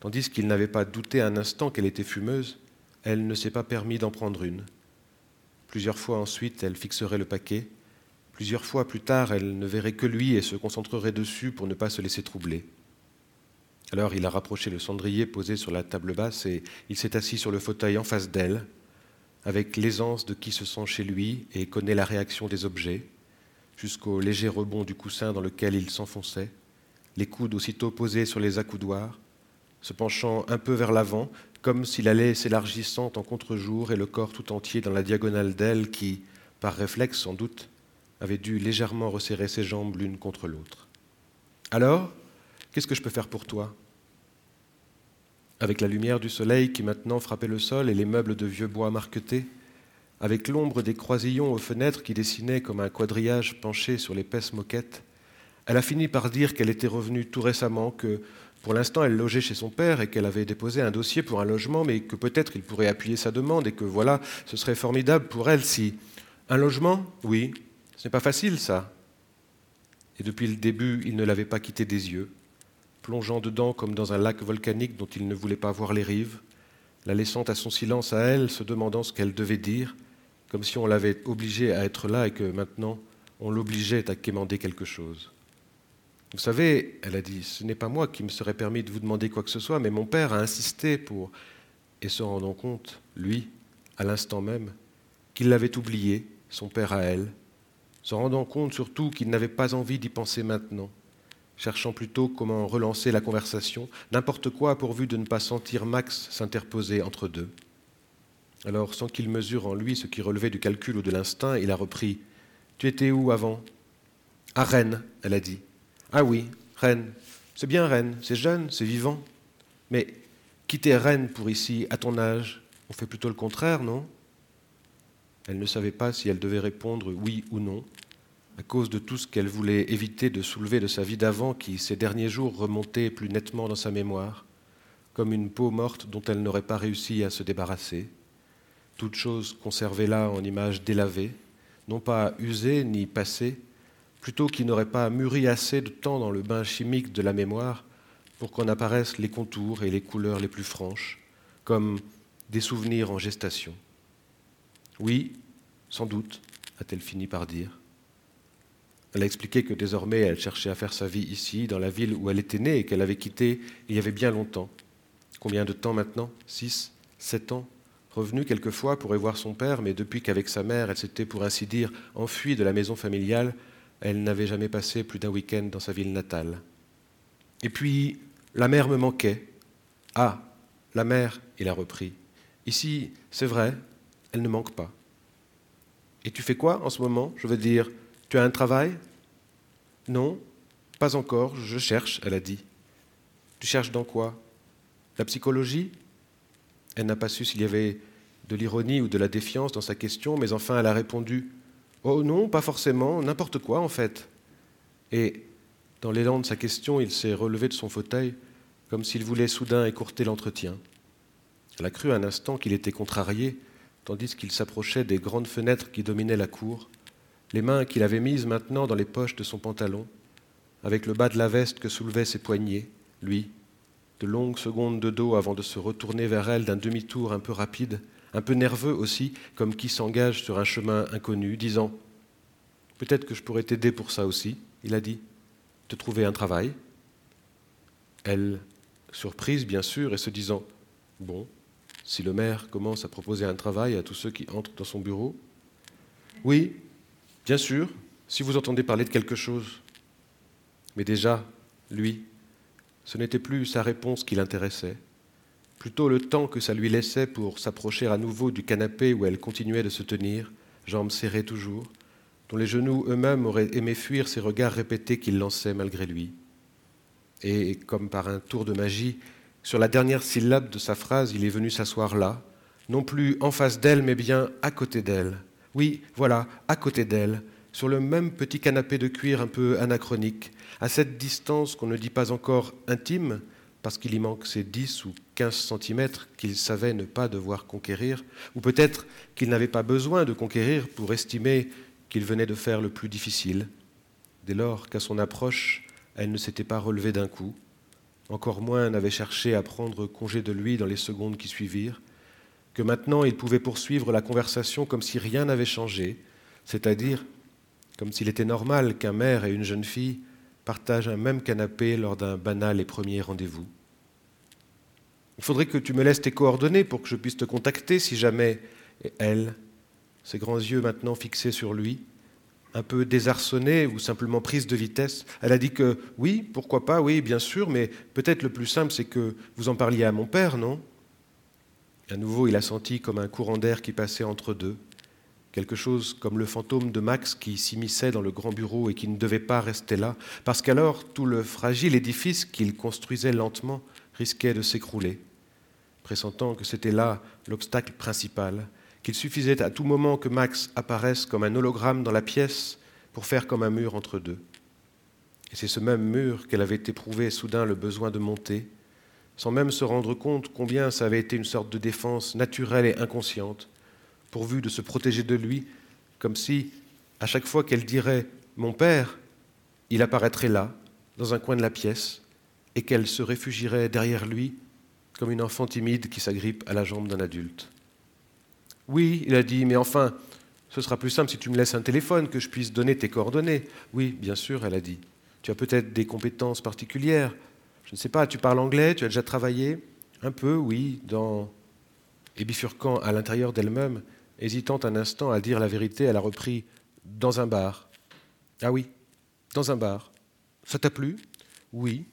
tandis qu'il n'avait pas douté un instant qu'elle était fumeuse, elle ne s'est pas permis d'en prendre une. Plusieurs fois ensuite, elle fixerait le paquet. Plusieurs fois plus tard, elle ne verrait que lui et se concentrerait dessus pour ne pas se laisser troubler. Alors il a rapproché le cendrier posé sur la table basse et il s'est assis sur le fauteuil en face d'elle, avec l'aisance de qui se sent chez lui et connaît la réaction des objets, jusqu'au léger rebond du coussin dans lequel il s'enfonçait, les coudes aussitôt posés sur les accoudoirs, se penchant un peu vers l'avant, comme s'il allait s'élargissant en contre-jour et le corps tout entier dans la diagonale d'elle qui, par réflexe sans doute, avait dû légèrement resserrer ses jambes l'une contre l'autre. Alors, qu'est-ce que je peux faire pour toi? Avec la lumière du soleil qui maintenant frappait le sol et les meubles de vieux bois marquetés, avec l'ombre des croisillons aux fenêtres qui dessinaient comme un quadrillage penché sur l'épaisse moquette, elle a fini par dire qu'elle était revenue tout récemment, que pour l'instant elle logeait chez son père et qu'elle avait déposé un dossier pour un logement, mais que peut-être il pourrait appuyer sa demande et que voilà, ce serait formidable pour elle si... Un logement Oui, ce n'est pas facile ça. Et depuis le début, il ne l'avait pas quitté des yeux plongeant dedans comme dans un lac volcanique dont il ne voulait pas voir les rives, la laissant à son silence à elle, se demandant ce qu'elle devait dire, comme si on l'avait obligée à être là et que maintenant on l'obligeait à quémander quelque chose. Vous savez, elle a dit, ce n'est pas moi qui me serais permis de vous demander quoi que ce soit, mais mon père a insisté pour, et se rendant compte, lui, à l'instant même, qu'il l'avait oublié, son père à elle, se rendant compte surtout qu'il n'avait pas envie d'y penser maintenant, cherchant plutôt comment relancer la conversation, n'importe quoi pourvu de ne pas sentir Max s'interposer entre deux. Alors, sans qu'il mesure en lui ce qui relevait du calcul ou de l'instinct, il a repris Tu étais où avant? À Rennes, elle a dit. Ah oui, Rennes. C'est bien Rennes, c'est jeune, c'est vivant. Mais quitter Rennes pour ici, à ton âge, on fait plutôt le contraire, non? Elle ne savait pas si elle devait répondre oui ou non, à cause de tout ce qu'elle voulait éviter de soulever de sa vie d'avant qui, ces derniers jours, remontait plus nettement dans sa mémoire, comme une peau morte dont elle n'aurait pas réussi à se débarrasser, toute chose conservée là en image délavée, non pas usée ni passée, plutôt qui n'aurait pas mûri assez de temps dans le bain chimique de la mémoire pour qu'en apparaissent les contours et les couleurs les plus franches, comme des souvenirs en gestation. Oui, sans doute, a-t-elle fini par dire. Elle a expliqué que désormais elle cherchait à faire sa vie ici, dans la ville où elle était née et qu'elle avait quittée il y avait bien longtemps. Combien de temps maintenant? Six? Sept ans? Revenue quelquefois pour y voir son père, mais depuis qu'avec sa mère elle s'était pour ainsi dire enfuie de la maison familiale, elle n'avait jamais passé plus d'un week-end dans sa ville natale. Et puis, la mère me manquait. Ah, la mère, il a repris. Ici, c'est vrai, elle ne manque pas. Et tu fais quoi en ce moment? Je veux dire, tu as un travail? Non, pas encore, je cherche, elle a dit. Tu cherches dans quoi? La psychologie? Elle n'a pas su s'il y avait de l'ironie ou de la défiance dans sa question, mais enfin elle a répondu Oh non, pas forcément, n'importe quoi en fait. Et dans l'élan de sa question, il s'est relevé de son fauteuil comme s'il voulait soudain écourter l'entretien. Elle a cru un instant qu'il était contrarié, tandis qu'il s'approchait des grandes fenêtres qui dominaient la cour, les mains qu'il avait mises maintenant dans les poches de son pantalon, avec le bas de la veste que soulevaient ses poignets, lui, de longues secondes de dos avant de se retourner vers elle d'un demi-tour un peu rapide, un peu nerveux aussi, comme qui s'engage sur un chemin inconnu, disant Peut-être que je pourrais t'aider pour ça aussi, il a dit, te trouver un travail? Elle, surprise bien sûr, et se disant, bon, si le maire commence à proposer un travail à tous ceux qui entrent dans son bureau, oui, bien sûr, si vous entendez parler de quelque chose. Mais déjà, lui, ce n'était plus sa réponse qui l'intéressait, plutôt le temps que ça lui laissait pour s'approcher à nouveau du canapé où elle continuait de se tenir, jambes serrées toujours, dont les genoux eux-mêmes auraient aimé fuir ces regards répétés qu'il lançait malgré lui. Et comme par un tour de magie, sur la dernière syllabe de sa phrase, il est venu s'asseoir là, non plus en face d'elle, mais bien à côté d'elle. Oui, voilà, à côté d'elle, sur le même petit canapé de cuir un peu anachronique, à cette distance qu'on ne dit pas encore intime, parce qu'il y manque ces 10 ou 15 centimètres qu'il savait ne pas devoir conquérir, ou peut-être qu'il n'avait pas besoin de conquérir pour estimer qu'il venait de faire le plus difficile, dès lors qu'à son approche, elle ne s'était pas relevée d'un coup, encore moins n'avait cherché à prendre congé de lui dans les secondes qui suivirent, que maintenant il pouvait poursuivre la conversation comme si rien n'avait changé, c'est-à-dire comme s'il était normal qu'un mère et une jeune fille partagent un même canapé lors d'un banal et premier rendez-vous. Il faudrait que tu me laisses tes coordonnées pour que je puisse te contacter si jamais. Et elle, ses grands yeux maintenant fixés sur lui, un peu désarçonnée ou simplement prise de vitesse, elle a dit que oui, pourquoi pas, oui, bien sûr, mais peut-être le plus simple, c'est que vous en parliez à mon père, non? À nouveau, il a senti comme un courant d'air qui passait entre deux quelque chose comme le fantôme de Max qui s'immisçait dans le grand bureau et qui ne devait pas rester là, parce qu'alors tout le fragile édifice qu'il construisait lentement risquait de s'écrouler, pressentant que c'était là l'obstacle principal, qu'il suffisait à tout moment que Max apparaisse comme un hologramme dans la pièce pour faire comme un mur entre deux. Et c'est ce même mur qu'elle avait éprouvé soudain le besoin de monter, sans même se rendre compte combien ça avait été une sorte de défense naturelle et inconsciente, pourvu de se protéger de lui, comme si, à chaque fois qu'elle dirait Mon père, il apparaîtrait là, dans un coin de la pièce, et qu'elle se réfugierait derrière lui, comme une enfant timide qui s'agrippe à la jambe d'un adulte. Oui, il a dit, mais enfin, ce sera plus simple si tu me laisses un téléphone, que je puisse donner tes coordonnées. Oui, bien sûr, elle a dit. Tu as peut-être des compétences particulières. Je ne sais pas, tu parles anglais, tu as déjà travaillé Un peu, oui, dans... Et bifurquant à l'intérieur d'elle-même, Hésitant un instant à dire la vérité, elle a repris Dans un bar. Ah oui, dans un bar. Ça t'a plu? Oui.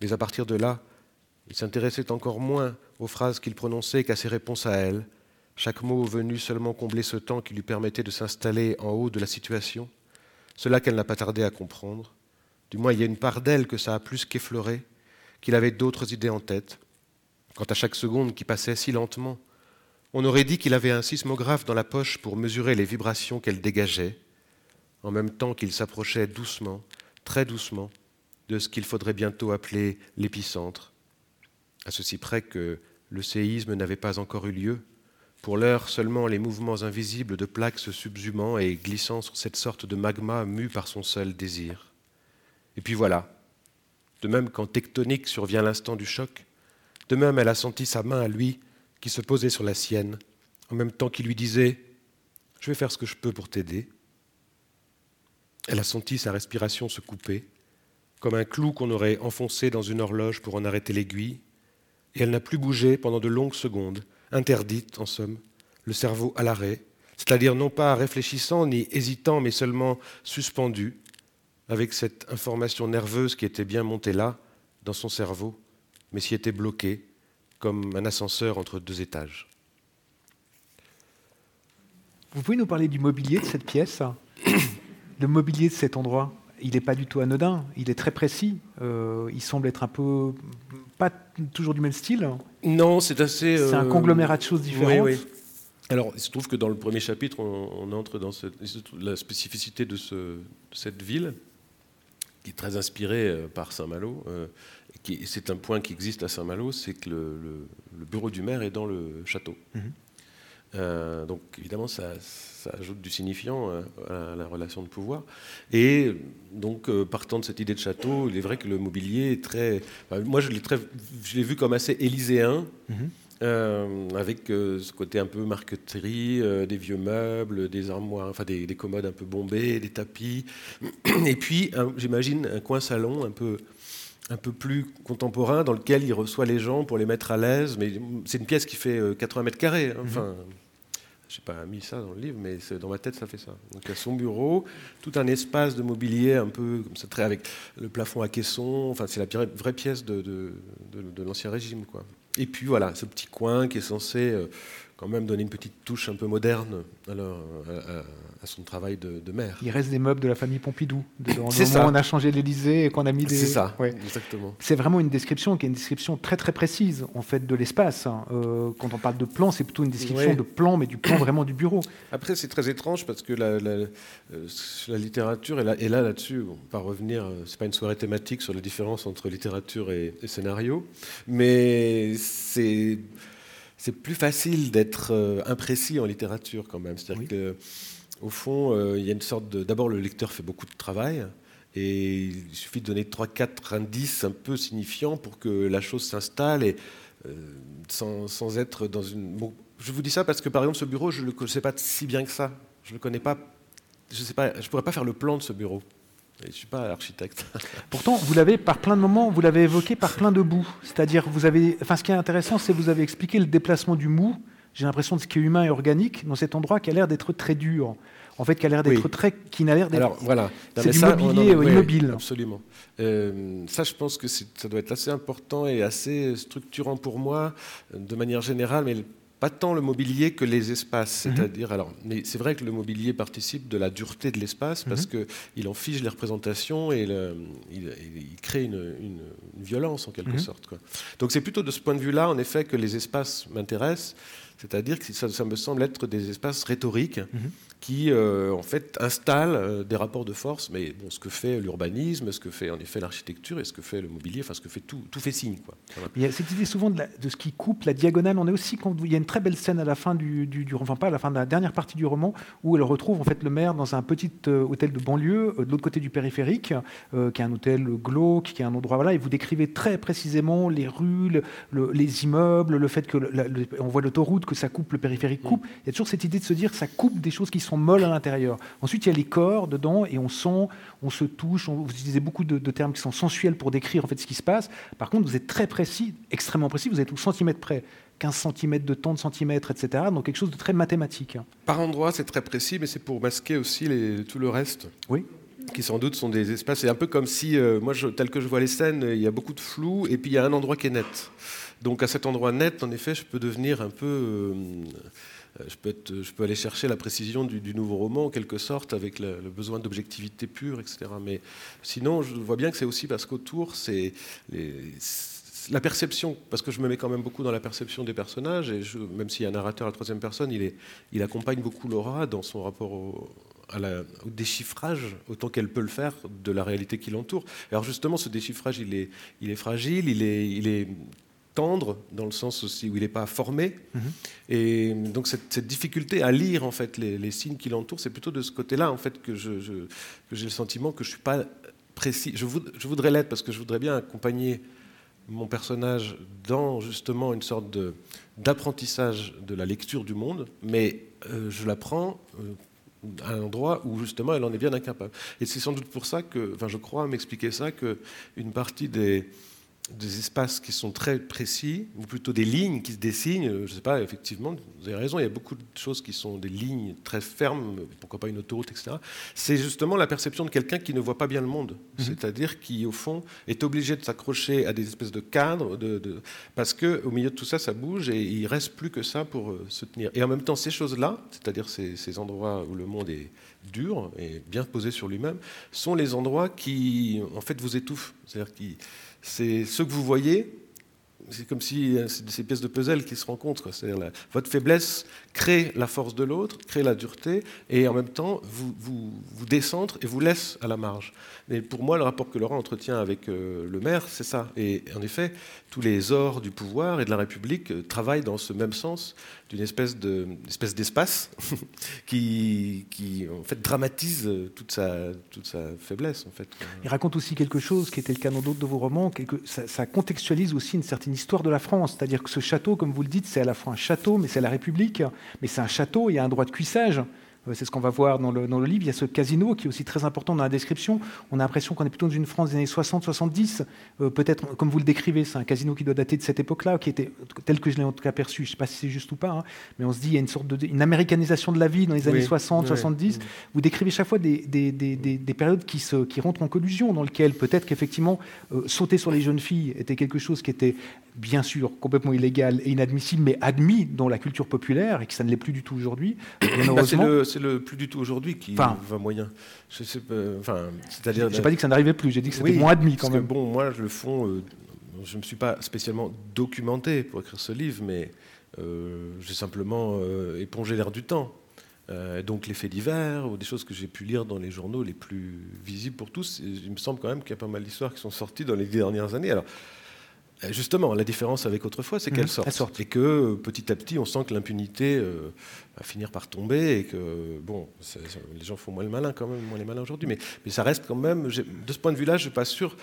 Mais à partir de là, il s'intéressait encore moins aux phrases qu'il prononçait qu'à ses réponses à elle, chaque mot venu seulement combler ce temps qui lui permettait de s'installer en haut de la situation, cela qu'elle n'a pas tardé à comprendre. Du moins, il y a une part d'elle que ça a plus qu'effleuré, qu'il avait d'autres idées en tête. Quant à chaque seconde qui passait si lentement, on aurait dit qu'il avait un sismographe dans la poche pour mesurer les vibrations qu'elle dégageait, en même temps qu'il s'approchait doucement, très doucement, de ce qu'il faudrait bientôt appeler l'épicentre, à ceci près que le séisme n'avait pas encore eu lieu, pour l'heure seulement les mouvements invisibles de plaques se subsumant et glissant sur cette sorte de magma mu par son seul désir. Et puis voilà, de même quand tectonique survient l'instant du choc, de même elle a senti sa main à lui qui se posait sur la sienne, en même temps qu'il lui disait ⁇ Je vais faire ce que je peux pour t'aider ⁇ Elle a senti sa respiration se couper, comme un clou qu'on aurait enfoncé dans une horloge pour en arrêter l'aiguille, et elle n'a plus bougé pendant de longues secondes, interdite en somme, le cerveau à l'arrêt, c'est-à-dire non pas réfléchissant ni hésitant, mais seulement suspendu, avec cette information nerveuse qui était bien montée là, dans son cerveau, mais s'y était bloquée, comme un ascenseur entre deux étages. Vous pouvez nous parler du mobilier de cette pièce? Le mobilier de cet endroit, il n'est pas du tout anodin, il est très précis. Euh, il semble être un peu pas toujours du même style. Non, c'est assez. C'est un euh, conglomérat de choses différentes. Oui, oui. Alors, il se trouve que dans le premier chapitre, on, entre dans la spécificité de, ce, de, cette ville, qui est très inspirée euh, par Saint-Malo c'est un point qui existe à Saint-Malo, c'est que le, bureau du maire est dans le château. Mhm. Euh, donc évidemment, ça, ajoute du signifiant euh, à la relation de pouvoir. Et donc, euh, partant de cette idée de château, il est vrai que le mobilier est très. moi, je l'ai, vu comme assez élyséen. Mhm. euh, avec euh, ce côté un peu marqueterie, euh, des vieux meubles, des armoires, enfin des, des, commodes un peu bombées, des tapis. Et puis, j'imagine, un coin salon un peu, un peu plus contemporain dans lequel il reçoit les gens pour les mettre à l'aise. Mais c'est une pièce qui fait 80 mètres carrés. Hein. Mhm. Enfin, je n'ai pas mis ça dans le livre, mais dans ma tête, ça fait ça. Donc, il y a son bureau, tout un espace de mobilier un peu comme ça, très avec le plafond à caisson. Enfin, c'est la vraie pièce de, de, de l'Ancien Régime, quoi. Et puis voilà, ce petit coin qui est censé euh, quand même donner une petite touche un peu moderne à, son travail de, de, maire. Il reste des meubles de la famille Pompidou. C'est ça. on a changé l'Élysée et qu'on a mis des. C'est ça, exactement. C'est vraiment une description qui est une description très très précise en fait de l'espace. Hein. Euh, quand on parle de plan, c'est plutôt une description de plan, mais du plan vraiment du bureau. Après, c'est très étrange parce que la, la, euh, littérature est là, là là-dessus. On va revenir. C'est pas une soirée thématique sur la différence entre littérature et, et scénario, mais c'est c'est plus facile d'être euh, imprécis en littérature quand même. C'est-à-dire qu'au fond, euh, il y a une sorte de. D'abord, le lecteur fait beaucoup de travail. Et il suffit de donner 3-4 indices un peu signifiants pour que la chose s'installe et euh, sans, être dans une. je vous dis ça parce que par exemple ce bureau, je ne le connais pas si bien que ça. Je ne le connais pas. Je sais. Je pourrais pas faire le plan de ce bureau. Je ne suis pas architecte. Pourtant, vous l'avez par plein de moments, vous l'avez évoqué par plein de bouts. C'est-à-dire, vous avez, enfin, ce qui est intéressant, c'est que vous avez expliqué le déplacement du mou. J'ai l'impression de ce qui est humain et organique dans cet endroit qui a l'air d'être très dur. En fait, qui a l'air d'être très, qui n'a l'air d'être. Alors voilà, c'est du mobilier immobile. absolument. Euh, ça, je pense que ça doit être assez important et assez structurant pour moi, de manière générale. Mais pas tant le mobilier que les espaces. Mhm. C'est-à-dire, alors, mais c'est vrai que le mobilier participe de la dureté de l'espace parce mhm. qu'il en fige les représentations et il, crée une, violence en quelque mhm. sorte. Quoi. Donc c'est plutôt de ce point de vue-là, en effet, que les espaces m'intéressent. C'est-à-dire que ça, ça, me semble être des espaces rhétoriques qui euh, en fait installe euh, des rapports de force. Mais bon, ce que fait l'urbanisme, ce que fait en effet l'architecture et ce que fait le mobilier, enfin ce que fait tout, tout fait signe. Quoi. Il y a cette idée souvent de, ce qui coupe la diagonale. On est aussi quand il y a une très belle scène à la fin du, du, enfin pas à la fin de la dernière partie du roman où elle retrouve en fait le maire dans un petit euh, hôtel de banlieue de l'autre côté du périphérique, qui est un hôtel glauque, qui est un endroit voilà. Et vous décrivez très précisément les rues, les immeubles, le fait que on voit l'autoroute, que ça coupe le périphérique coupe. Mm. Il y a toujours cette idée de se dire que ça coupe des choses qui sont molle à l'intérieur. Ensuite, il y a les corps dedans et on sent, on se touche. vous utilisez beaucoup de, termes qui sont sensuels pour décrire en fait ce qui se passe. Par contre, vous êtes très précis, extrêmement précis. Vous êtes au centimètre près. 15 cm de temps de centimètres, etc. Donc quelque chose de très mathématique. Par endroit, c'est très précis, mais c'est pour masquer aussi les, tout le reste. Oui qui sans doute sont des espaces. C'est un peu comme si, euh, moi, je, tel que je vois les scènes, il y a beaucoup de flou, et puis il y a un endroit qui est net. Donc à cet endroit net, en effet, je peux devenir un peu euh, je peux, je peux, aller chercher la précision du, nouveau roman en quelque sorte avec le, besoin d'objectivité pure, etc. Mais sinon, je vois bien que c'est aussi parce qu'autour, c'est la perception, parce que je me mets quand même beaucoup dans la perception des personnages, et même s'il y a un narrateur à la troisième personne, il, accompagne beaucoup Laura dans son rapport au, déchiffrage, autant qu'elle peut le faire, de la réalité qui l'entoure. Alors justement, ce déchiffrage, il est, il est fragile, il est tendre, dans le sens aussi où il n'est pas formé. Mhm. Et donc cette, difficulté à lire en fait les, signes qui l'entourent, c'est plutôt de ce côté-là en fait que, je, j'ai le sentiment que je suis pas précis. Je, je voudrais l'être parce que je voudrais bien accompagner mon personnage dans justement une sorte de, d'apprentissage de la lecture du monde, mais euh, je l'apprends euh, à un endroit où justement elle en est bien incapable. Et c'est sans doute pour ça que, enfin je crois m'expliquer ça, qu'une partie des des espaces qui sont très précis, ou plutôt des lignes qui se dessinent. Je ne sais pas, effectivement, vous avez raison, il y a beaucoup de choses qui sont des lignes très fermes, pourquoi pas une autoroute, etc. C'est justement la perception de quelqu'un qui ne voit pas bien le monde, mhm. c'est-à-dire qui, au fond, est obligé de s'accrocher à des espèces de cadres, de, parce qu'au milieu de tout ça, ça bouge et il reste plus que ça pour euh, se tenir. Et en même temps, ces choses-là, c'est-à-dire ces, ces endroits où le monde est dur et bien posé sur lui-même, sont les endroits qui, en fait, vous étouffent. C'est-à-dire qui c'est ce que vous voyez, c'est comme si c'est ces pièces de puzzle qui se rencontrent. C'est-à-dire votre faiblesse crée la force de l'autre, crée la dureté, et en même temps vous, vous, vous décentre et vous laisse à la marge. Mais pour moi, le rapport que Laurent entretient avec euh, le maire, c'est ça. Et en effet, tous les ors du pouvoir et de la République euh, travaillent dans ce même sens d'une espèce espèce d'espace qui, qui, en fait, dramatise toute sa, toute sa faiblesse. En fait. Il raconte aussi quelque chose qui était le cas dans d'autres de vos romans, ça, ça contextualise aussi une certaine l'histoire de la France. C'est-à-dire que ce château, comme vous le dites, c'est à la fois un château, mais c'est la République, mais c'est un château, il y a un droit de cuissage. Euh, c'est ce qu'on va voir dans le, livre. Il y a ce casino qui est aussi très important dans la description. On a l'impression qu'on est plutôt dans une France des années 60-70. Euh, peut-être, comme vous le décrivez, c'est un casino qui doit dater de cette époque-là, qui était tel que je l'ai en tout cas perçu. Je ne sais pas si c'est juste ou pas, hein, mais on se dit qu'il y a une sorte de une américanisation de la vie dans les années 60-70. Vous décrivez chaque fois des, des, des, des, périodes qui, se, qui rentrent en collusion, dans lesquelles peut-être qu'effectivement euh, sauter sur les jeunes filles était quelque chose qui était bien sûr complètement illégal et inadmissible, mais admis dans la culture populaire et que ça ne l'est plus du tout aujourd'hui. Bah, c'est le, plus du tout aujourd'hui qui va moyen. Je sais enfin, c'est-à-dire. J'ai pas dit que ça n'arrivait plus. J'ai dit que c'était moins admis quand même. bon, moi, je le fond. Euh, je ne me suis pas spécialement documenté pour écrire ce livre, mais euh, j'ai simplement euh, épongé l'air du temps. donc les faits divers ou des choses que j'ai pu lire dans les journaux les plus visibles pour tous. il me semble quand même qu'il y a pas mal d'histoires qui sont sorties dans les dernières années. Alors, euh, justement, la différence avec autrefois, c'est qu'elle mmh, sort. Et que euh, petit à petit, on sent que l'impunité euh, va finir par tomber et que, bon, les gens font moins le malin quand même, moins les malins aujourd'hui. Mais, mais ça reste quand même, de ce point de vue-là, je ne suis pas sûr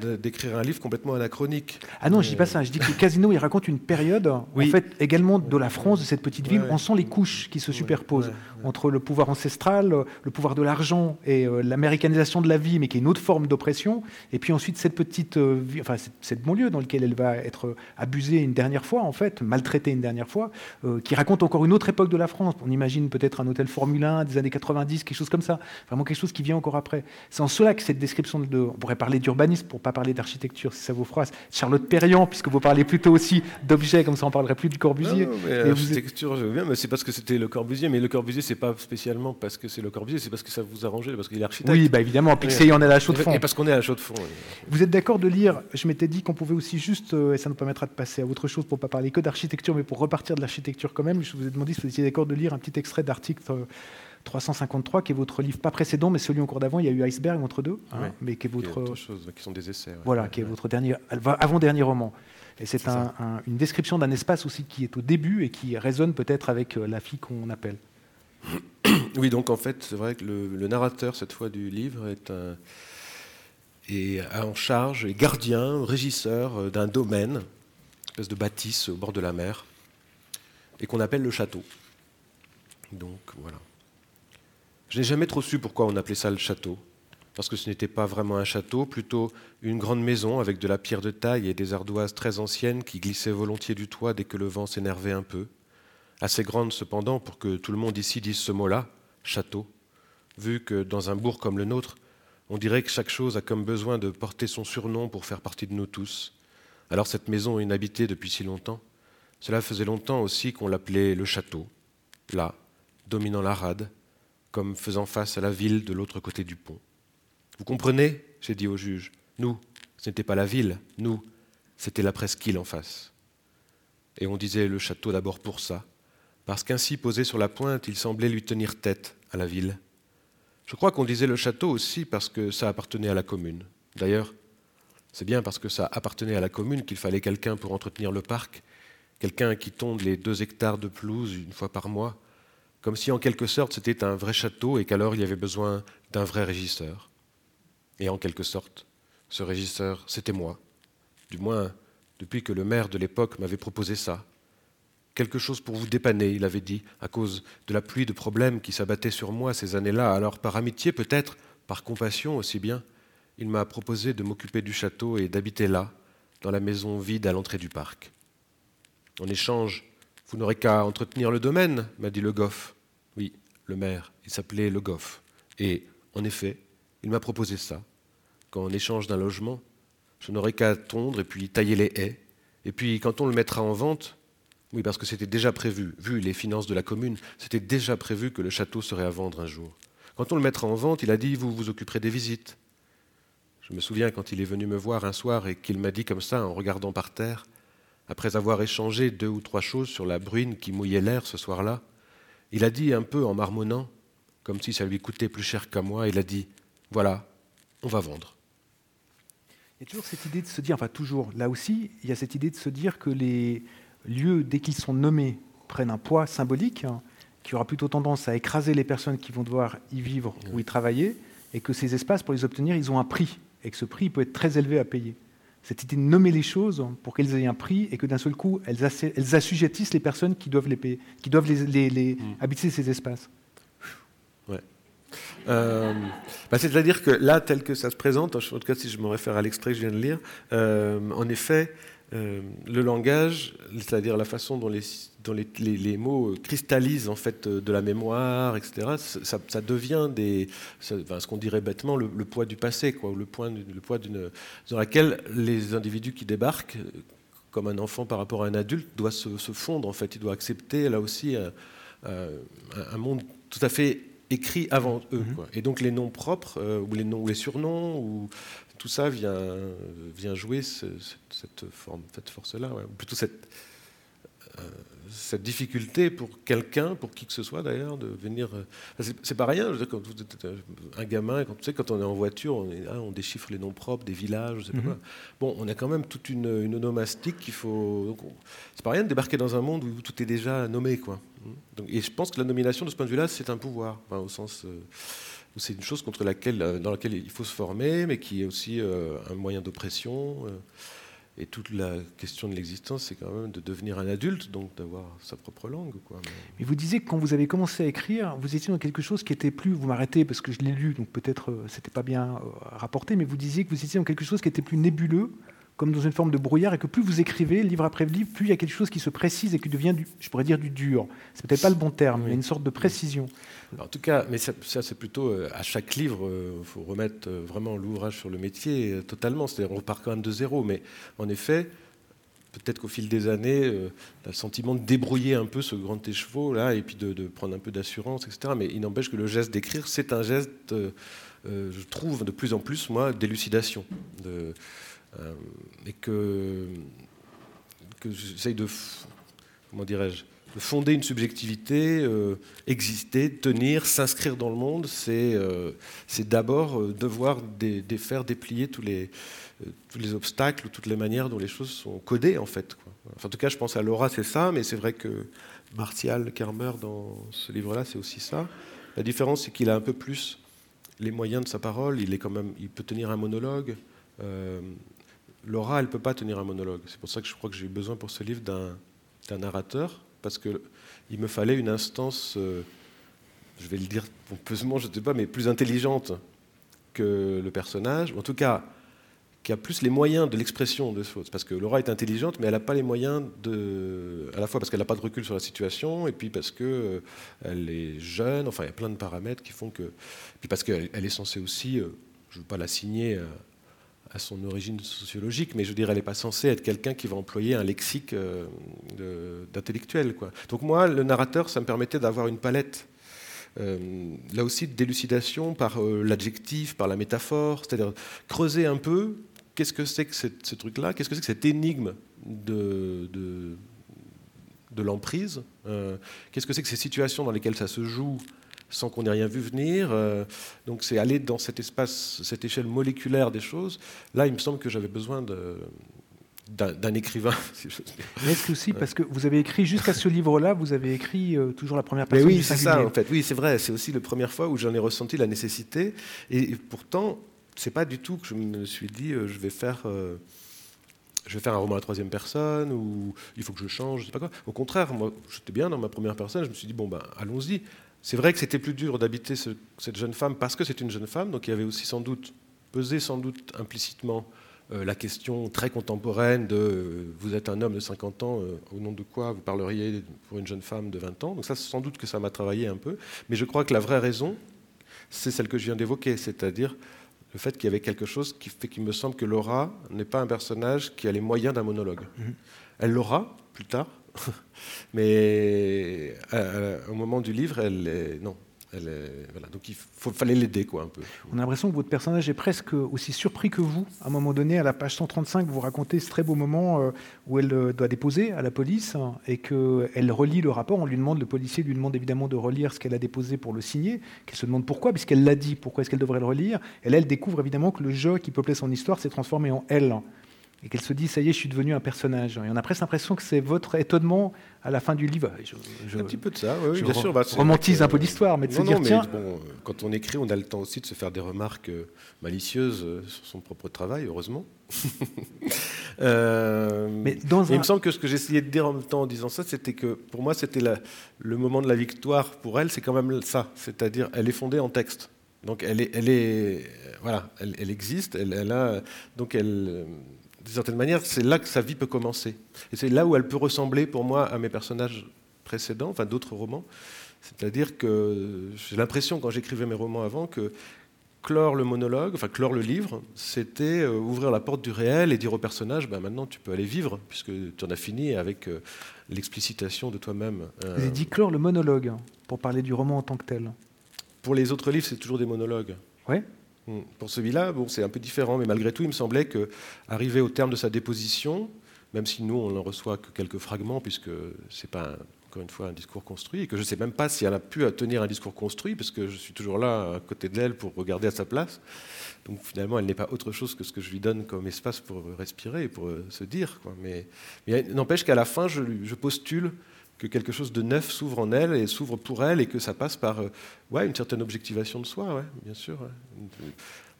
d'écrire un livre complètement anachronique. Ah non, je dis pas ça. Je dis que le Casino, il raconte une période, en fait, également de la France, de cette petite ville. On sent les couches qui se superposent entre le pouvoir ancestral, le pouvoir de l'argent et l'américanisation de la vie, mais qui est une autre forme d'oppression. Et puis ensuite, cette petite, enfin, cette banlieue dans lequel elle va être abusée une dernière fois, en fait, maltraitée une dernière fois, euh, qui raconte encore une autre époque de la France. On imagine peut-être un hôtel Formule 1 des années 90, quelque chose comme ça. Vraiment quelque chose qui vient encore après. C'est en cela que cette description de. On pourrait parler d'urbanisme pour pas parler d'architecture, si ça vous froisse. Charlotte Perriand, puisque vous parlez plutôt aussi d'objets, comme ça on parlerait plus du Corbusier. l'architecture, je veux bien, mais c'est parce que c'était le Corbusier. Mais le Corbusier, c'est pas spécialement parce que c'est le Corbusier, c'est parce que ça vous arrangeait, parce qu'il est architecte. Oui, bah évidemment. Puis on est à la de fond. Et parce qu'on est à la chaude de fond. Vous êtes d'accord de lire Je m'étais dit qu'on pouvait aussi juste, euh, et ça nous permettra de passer à autre chose pour ne pas parler que d'architecture, mais pour repartir de l'architecture quand même, je vous ai demandé si vous étiez d'accord de lire un petit extrait d'article 353, euh, qui est votre livre, pas précédent, mais celui encore d'avant. Il y a eu Iceberg entre deux, hein, mais qui est votre. chose, qui sont des essais. Voilà, qui est votre dernier, avant-dernier roman. Et c'est une description d'un espace aussi qui est au début et qui résonne peut-être avec euh, la fille qu'on appelle. Oui, donc en fait, c'est vrai que le, narrateur, cette fois, du livre est un en charge, et gardien, régisseur euh, d'un domaine, une espèce de bâtisse au bord de la mer, et qu'on appelle le château. Donc voilà. Je n'ai jamais trop su pourquoi on appelait ça le château, parce que ce n'était pas vraiment un château, plutôt une grande maison avec de la pierre de taille et des ardoises très anciennes qui glissaient volontiers du toit dès que le vent s'énervait un peu. Assez grande cependant pour que tout le monde ici dise ce mot-là, château, vu que dans un bourg comme le nôtre, on dirait que chaque chose a comme besoin de porter son surnom pour faire partie de nous tous. Alors cette maison inhabitée depuis si longtemps, cela faisait longtemps aussi qu'on l'appelait le château, là, dominant la rade, comme faisant face à la ville de l'autre côté du pont. Vous comprenez j'ai dit au juge. Nous, ce n'était pas la ville, nous, c'était la presqu'île en face. Et on disait le château d'abord pour ça, parce qu'ainsi posé sur la pointe, il semblait lui tenir tête à la ville. Je crois qu'on disait le château aussi parce que ça appartenait à la commune. D'ailleurs, c'est bien parce que ça appartenait à la commune qu'il fallait quelqu'un pour entretenir le parc, quelqu'un qui tonde les deux hectares de pelouse une fois par mois, comme si en quelque sorte c'était un vrai château et qu'alors il y avait besoin d'un vrai régisseur. Et en quelque sorte, ce régisseur, c'était moi, du moins depuis que le maire de l'époque m'avait proposé ça, quelque chose pour vous dépanner, il avait dit, à cause de la pluie de problèmes qui s'abattait sur moi ces années-là. Alors par amitié peut-être, par compassion aussi bien, il m'a proposé de m'occuper du château et d'habiter là, dans la maison vide à l'entrée du parc. En échange, vous n'aurez qu'à entretenir le domaine, m'a dit Le Goff. Oui, le maire, il s'appelait Le Goff. Et, en effet, il m'a proposé ça, qu'en échange d'un logement, je n'aurais qu'à tondre et puis tailler les haies. Et puis, quand on le mettra en vente, oui, parce que c'était déjà prévu, vu les finances de la commune, c'était déjà prévu que le château serait à vendre un jour. Quand on le mettra en vente, il a dit Vous vous occuperez des visites. Je me souviens quand il est venu me voir un soir et qu'il m'a dit comme ça, en regardant par terre, après avoir échangé deux ou trois choses sur la bruine qui mouillait l'air ce soir-là, il a dit un peu en marmonnant, comme si ça lui coûtait plus cher qu'à moi, il a dit Voilà, on va vendre. Il y a toujours cette idée de se dire, enfin toujours, là aussi, il y a cette idée de se dire que les, lieux, dès qu'ils sont nommés, prennent un poids symbolique hein, qui aura plutôt tendance à écraser les personnes qui vont devoir y vivre ou y travailler, et que ces espaces, pour les obtenir, ils ont un prix, et que ce prix peut être très élevé à payer. Cette idée de nommer les choses pour qu'elles aient un prix et que d'un seul coup, elles, assujettissent les personnes qui doivent, les, qui doivent les, mm. habiter ces espaces. Ouais. Euh, bah, c'est-à-dire que là, tel que ça se présente, en tout cas si je me réfère à l'extrait que je viens de lire, euh, en effet, euh, le langage, c'est-à-dire la façon dont les, les, mots cristallisent en fait de la mémoire, etc., ça, devient des, ce qu'on dirait bêtement le, poids du passé, quoi, le, point, le poids d'une, dans laquelle les individus qui débarquent, comme un enfant par rapport à un adulte, doivent se, fondre. En fait, il doit accepter là aussi un, monde tout à fait écrit avant eux. Mm-hmm. Et donc les noms propres, euh, ou les noms, ou les surnoms, ou tout ça vient, vient jouer cette, forme, cette force-là, ou plutôt cette, euh, cette difficulté pour quelqu'un, pour qui que ce soit d'ailleurs, de venir. Euh, c'est pas rien. quand vous êtes un gamin, quand, tu sais, quand on est en voiture, on, est, on déchiffre les noms propres des villages, je sais pas mm-hmm. Bon, on a quand même toute une, une onomastique qu'il faut. C'est pas rien de débarquer dans un monde où tout est déjà nommé, quoi. Donc, et je pense que la nomination, de ce point de vue-là, c'est un pouvoir, au sens c'est une chose contre laquelle, euh, dans laquelle il faut se former, mais qui est aussi euh, un moyen d'oppression. Euh, et toute la question de l'existence, c'est quand même de devenir un adulte, donc d'avoir sa propre langue. Quoi. Mais vous disiez que quand vous avez commencé à écrire, vous étiez dans quelque chose qui était plus, vous m'arrêtez parce que je l'ai lu, donc peut-être c'était pas bien rapporté, mais vous disiez que vous étiez dans quelque chose qui était plus nébuleux, comme dans une forme de brouillard, et que plus vous écrivez, livre après livre, plus il y a quelque chose qui se précise et qui devient, du, je pourrais dire, du dur. C'est peut-être pas le bon terme, mais une sorte de précision. en tout cas, mais ça, c'est plutôt euh, à chaque livre, il euh, faut remettre euh, vraiment l'ouvrage sur le métier totalement. C'est-à-dire, on repart quand même de zéro, mais en effet, peut-être qu'au fil des années, le sentiment de débrouiller un peu ce grand écheveau là, et puis de, prendre un peu d'assurance, etc. Mais il n'empêche que le geste d'écrire, c'est un geste, je trouve, de plus en plus, moi, d'élucidation. De, et que, que j'essaye de, comment dirais-je, de fonder une subjectivité, euh, exister, tenir, s'inscrire dans le monde, c'est euh, d'abord devoir défaire, déplier tous les, tous les obstacles ou toutes les manières dont les choses sont codées en fait. en tout cas, je pense à Laura, c'est ça, mais c'est vrai que Martial Kermer, dans ce livre-là, c'est aussi ça. La différence, c'est qu'il a un peu plus les moyens de sa parole, il, est quand même, il peut tenir un monologue. Laura, elle ne peut pas tenir un monologue. C'est pour ça que je crois que j'ai eu besoin pour ce livre d'un narrateur, parce qu'il me fallait une instance, euh, je vais le dire pompeusement, je ne sais pas, mais plus intelligente que le personnage, en tout cas qui a plus les moyens de l'expression de choses. Parce que Laura est intelligente, mais elle n'a pas les moyens de. à la fois parce qu'elle n'a pas de recul sur la situation, et puis parce qu'elle euh, elle est jeune, enfin il y a plein de paramètres qui font que. Puis parce qu'elle est censée aussi, euh, je ne veux pas la signer à son origine sociologique, mais je dirais, elle n'est pas censée être quelqu'un qui va employer un lexique euh, d'intellectuel. Donc moi, le narrateur, ça me permettait d'avoir une palette, euh, là aussi, d'élucidation par euh, l'adjectif, par la métaphore, c'est-à-dire creuser un peu qu'est-ce que c'est que ce truc-là, qu'est-ce que c'est que cette énigme de, de, de l'emprise, qu'est-ce que c'est que ces situations dans lesquelles ça se joue sans qu'on ait rien vu venir. Euh, donc c'est aller dans cet espace, cette échelle moléculaire des choses. Là, il me semble que j'avais besoin de, d'un écrivain. Si Est-ce que aussi, parce que vous avez écrit jusqu'à ce livre-là, vous avez écrit euh, toujours la première personne. oui, c'est ça en fait. Oui, c'est vrai. C'est aussi la première fois où j'en ai ressenti la nécessité. Et, pourtant, c'est pas du tout que je me suis dit, euh, je vais faire. je vais faire un roman à la troisième personne ou il faut que je change, je sais pas quoi. Au contraire, moi, j'étais bien dans ma première personne. Je me suis dit bon ben, allons-y. C'est vrai que c'était plus dur d'habiter cette jeune femme parce que c'est une jeune femme, donc il y avait aussi sans doute pesé sans doute implicitement euh, la question très contemporaine de euh, vous êtes un homme de 50 ans, euh, au nom de quoi vous parleriez pour une jeune femme de 20 ans? Donc ça, sans doute que ça m'a travaillé un peu. Mais je crois que la vraie raison, c'est celle que je viens d'évoquer, c'est-à-dire le fait qu'il y avait quelque chose qui fait qu'il me semble que Laura n'est pas un personnage qui a les moyens d'un monologue. Mm-hmm. Elle l'aura plus tard, Mais euh, au moment du livre, elle est, non. Donc il fallait l'aider quoi un peu. On a l'impression que votre personnage est presque aussi surpris que vous. À un moment donné, à la page 135, vous racontez ce très beau moment euh, où elle euh, doit déposer à la police et qu'elle relit le rapport. On lui demande, le policier lui demande évidemment de relire ce qu'elle a déposé pour le signer. Qu'elle se demande pourquoi, puisqu'elle l'a dit. Pourquoi est-ce qu'elle devrait le relire Et là, elle découvre évidemment que le jeu qui peuplait son histoire s'est transformé en elle. Et qu'elle se dit ça y est, je suis devenu un personnage. Et on a presque l'impression que c'est votre étonnement à la fin du livre. Je, un petit peu de ça, oui, bien sûr. Bah, romantise un peu l'histoire, mais de se dire tiens. quand on écrit, on a le temps aussi de se faire des remarques euh, malicieuses euh, sur son propre travail, heureusement. euh, mais dans Il me semble que ce que j'essayais de dire en même temps en disant ça, c'était que pour moi, c'était le moment de la victoire pour elle, c'est quand même ça. C'est-à-dire, elle est fondée en texte. Donc elle est, elle est voilà, elle, elle existe, elle, elle, a, donc elle, d'une certaine manière, c'est là que sa vie peut commencer. Et c'est là où elle peut ressembler pour moi à mes personnages précédents, enfin d'autres romans. C'est-à-dire que j'ai l'impression, quand j'écrivais mes romans avant, que clore le monologue, enfin clore le livre, c'était euh, ouvrir la porte du réel et dire au personnage, ben maintenant tu peux aller vivre, puisque tu en as fini avec euh, l'explicitation de toi-même. Euh. Vous avez dit clore le monologue, hein, pour parler du roman en tant que tel. Pour les autres livres, c'est toujours des monologues. Oui. Pour celui-là, c'est un peu différent, mais malgré tout, il me semblait que, arrivé au terme de sa déposition, même si nous, on n'en reçoit que quelques fragments, puisque ce n'est pas, encore une fois, un discours construit, et que je ne sais même pas si elle a pu tenir un discours construit, parce que je suis toujours là, à côté d'elle, pour regarder à sa place. Donc finalement, elle n'est pas autre chose que ce que je lui donne comme espace pour respirer pour euh, se dire. Mais, n'empêche qu'à la fin, je postule que quelque chose de neuf s'ouvre en elle et s'ouvre pour elle et que ça passe par euh, ouais, une certaine objectivation de soi, ouais, bien sûr. Tu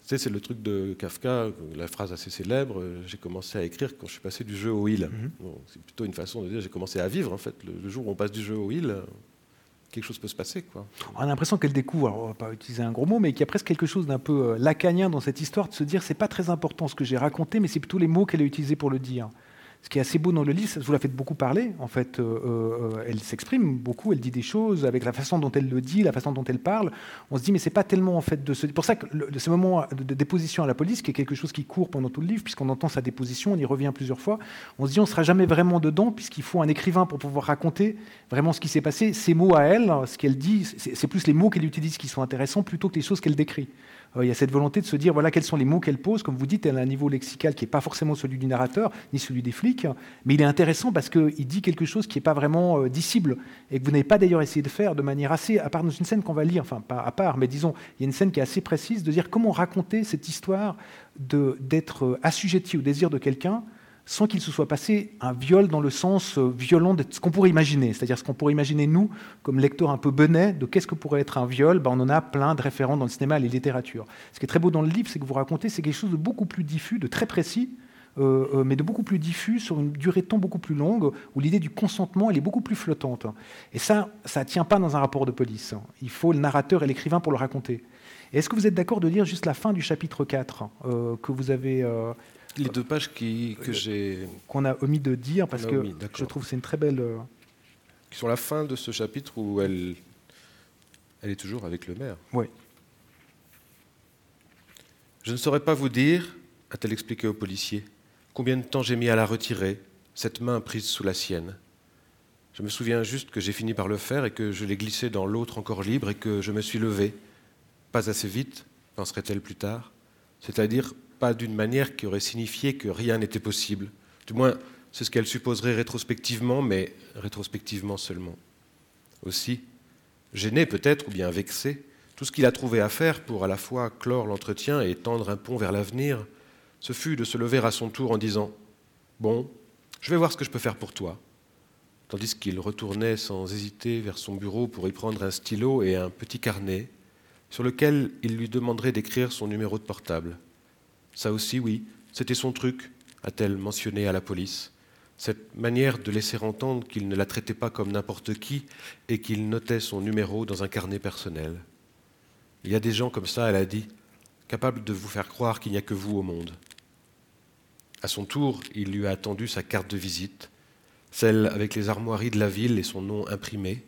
sais, c'est le truc de Kafka, la phrase assez célèbre, euh, j'ai commencé à écrire quand je suis passé du jeu au il. Mhm. c'est plutôt une façon de dire j'ai commencé à vivre en fait. Le, jour où on passe du jeu au il, quelque chose peut se passer. Quoi. On a l'impression qu'elle découvre, alors on va pas utiliser un gros mot, mais qu'il y a presque quelque chose d'un peu euh, lacanien dans cette histoire de se dire c'est pas très important ce que j'ai raconté, mais c'est plutôt les mots qu'elle a utilisés pour le dire ce qui est assez beau dans le livre, vous la faites beaucoup parler. En fait, euh, euh, elle s'exprime beaucoup, elle dit des choses avec la façon dont elle le dit, la façon dont elle parle. On se dit, mais c'est pas tellement en fait de ce. Pour ça que de ce moment de, déposition à la police, qui est quelque chose qui court pendant tout le livre, puisqu'on entend sa déposition, on y revient plusieurs fois. On se dit, on sera jamais vraiment dedans, puisqu'il faut un écrivain pour pouvoir raconter vraiment ce qui s'est passé. Ces mots à elle, ce qu'elle dit, c'est plus les mots qu'elle utilise qui sont intéressants plutôt que les choses qu'elle décrit. Euh, il y a cette volonté de se dire voilà quels sont les mots qu'elle pose. Comme vous dites, elle a un niveau lexical qui n'est pas forcément celui du narrateur, ni celui des flics, mais il est intéressant parce qu'il dit quelque chose qui n'est pas vraiment euh, dissible et que vous n'avez pas d'ailleurs essayé de faire de manière assez, à part dans une scène qu'on va lire, enfin pas à part, mais disons, il y a une scène qui est assez précise de dire comment raconter cette histoire d'être euh, assujetti au désir de quelqu'un sans qu'il se soit passé un viol dans le sens euh, violent de ce qu'on pourrait imaginer. C'est-à-dire ce qu'on pourrait imaginer, nous, comme lecteurs un peu benets, de qu'est-ce que pourrait être un viol, ben, on en a plein de référents dans le cinéma et les littératures. Ce qui est très beau dans le livre, c'est que vous racontez, c'est quelque chose de beaucoup plus diffus, de très précis, euh, euh, mais de beaucoup plus diffus, sur une durée de temps beaucoup plus longue, où l'idée du consentement, elle est beaucoup plus flottante. Et ça, ça ne tient pas dans un rapport de police. Il faut le narrateur et l'écrivain pour le raconter. Est-ce que vous êtes d'accord de lire juste la fin du chapitre 4 que vous avez les deux pages qui, que j'ai. Qu'on a omis de dire, parce que je trouve que c'est une très belle. Euh, qui sont la fin de ce chapitre où elle, elle est toujours avec le maire. Oui. Je ne saurais pas vous dire, a-t-elle expliqué au policier, combien de temps j'ai mis à la retirer, cette main prise sous la sienne. Je me souviens juste que j'ai fini par le faire et que je l'ai glissé dans l'autre encore libre et que je me suis levé. Pas assez vite, penserait-elle plus tard, c'est-à-dire d'une manière qui aurait signifié que rien n'était possible. Du moins, c'est ce qu'elle supposerait rétrospectivement, mais rétrospectivement seulement. Aussi, gêné peut-être, ou bien vexé, tout ce qu'il a trouvé à faire pour à la fois clore l'entretien et tendre un pont vers l'avenir, ce fut de se lever à son tour en disant Bon, je vais voir ce que je peux faire pour toi. Tandis qu'il retournait sans hésiter vers son bureau pour y prendre un stylo et un petit carnet sur lequel il lui demanderait d'écrire son numéro de portable. Ça aussi, oui, c'était son truc, a-t-elle mentionné à la police. Cette manière de laisser entendre qu'il ne la traitait pas comme n'importe qui et qu'il notait son numéro dans un carnet personnel. Il y a des gens comme ça, elle a dit, capables de vous faire croire qu'il n'y a que vous au monde. À son tour, il lui a attendu sa carte de visite, celle avec les armoiries de la ville et son nom imprimé,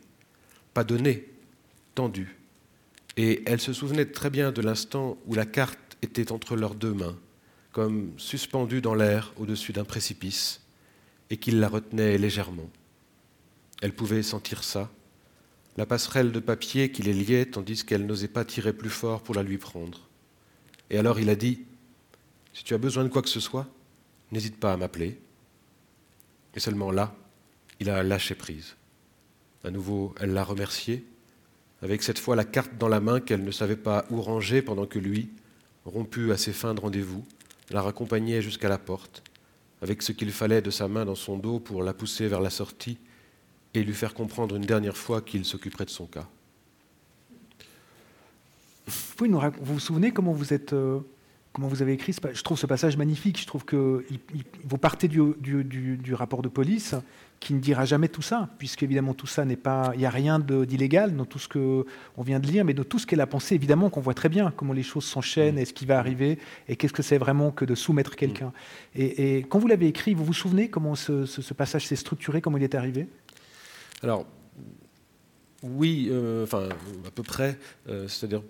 pas donné, tendu. Et elle se souvenait très bien de l'instant où la carte était entre leurs deux mains, comme suspendue dans l'air au-dessus d'un précipice, et qu'il la retenait légèrement. Elle pouvait sentir ça, la passerelle de papier qui les liait tandis qu'elle n'osait pas tirer plus fort pour la lui prendre. Et alors il a dit Si tu as besoin de quoi que ce soit, n'hésite pas à m'appeler. Et seulement là, il a lâché prise. À nouveau, elle l'a remercié, avec cette fois la carte dans la main qu'elle ne savait pas où ranger pendant que lui, rompu à ses fins de rendez-vous, la raccompagnait jusqu'à la porte, avec ce qu'il fallait de sa main dans son dos pour la pousser vers la sortie et lui faire comprendre une dernière fois qu'il s'occuperait de son cas. Vous, vous souvenez comment vous êtes euh, comment vous avez écrit Je trouve ce passage magnifique. Je trouve que vous partez du, du, rapport de police qui ne dira jamais tout ça, puisque évidemment tout ça n'est pas, il n'y a rien d'illégal dans tout ce que on vient de lire, mais dans tout ce qu'elle a pensé, évidemment qu'on voit très bien comment les choses s'enchaînent et ce qui va arriver et qu'est-ce que c'est vraiment que de soumettre quelqu'un. Et, quand vous l'avez écrit, vous vous souvenez comment ce, passage s'est structuré, comment il est arrivé? Alors oui, euh, enfin à peu près, euh, c'est-à-dire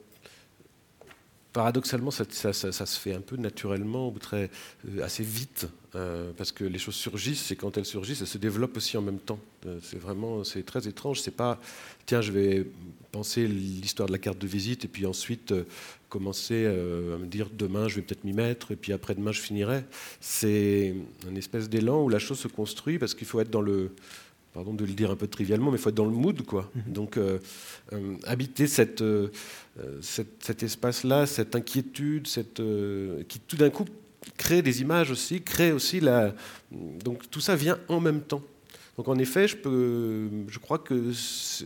paradoxalement, ça, se fait un peu naturellement, ou très, euh, assez vite, euh, parce que les choses surgissent, et quand elles surgissent, elles se développent aussi en même temps. Euh, c'est vraiment, c'est très étrange. C'est pas, tiens, je vais penser l'histoire de la carte de visite, et puis ensuite commencer à me dire demain, je vais peut-être m'y mettre, et puis après-demain, je finirai. C'est une espèce d'élan où la chose se construit, parce qu'il faut être dans le pardon de le dire un peu trivialement, mais il faut être dans le mood, quoi. Mhm. Donc, euh, euh, habiter cette, euh, cet espace-là, cette inquiétude, cette, qui tout d'un coup crée des images aussi, crée aussi la. Donc, tout ça vient en même temps. Donc, en effet, je, peux, je crois que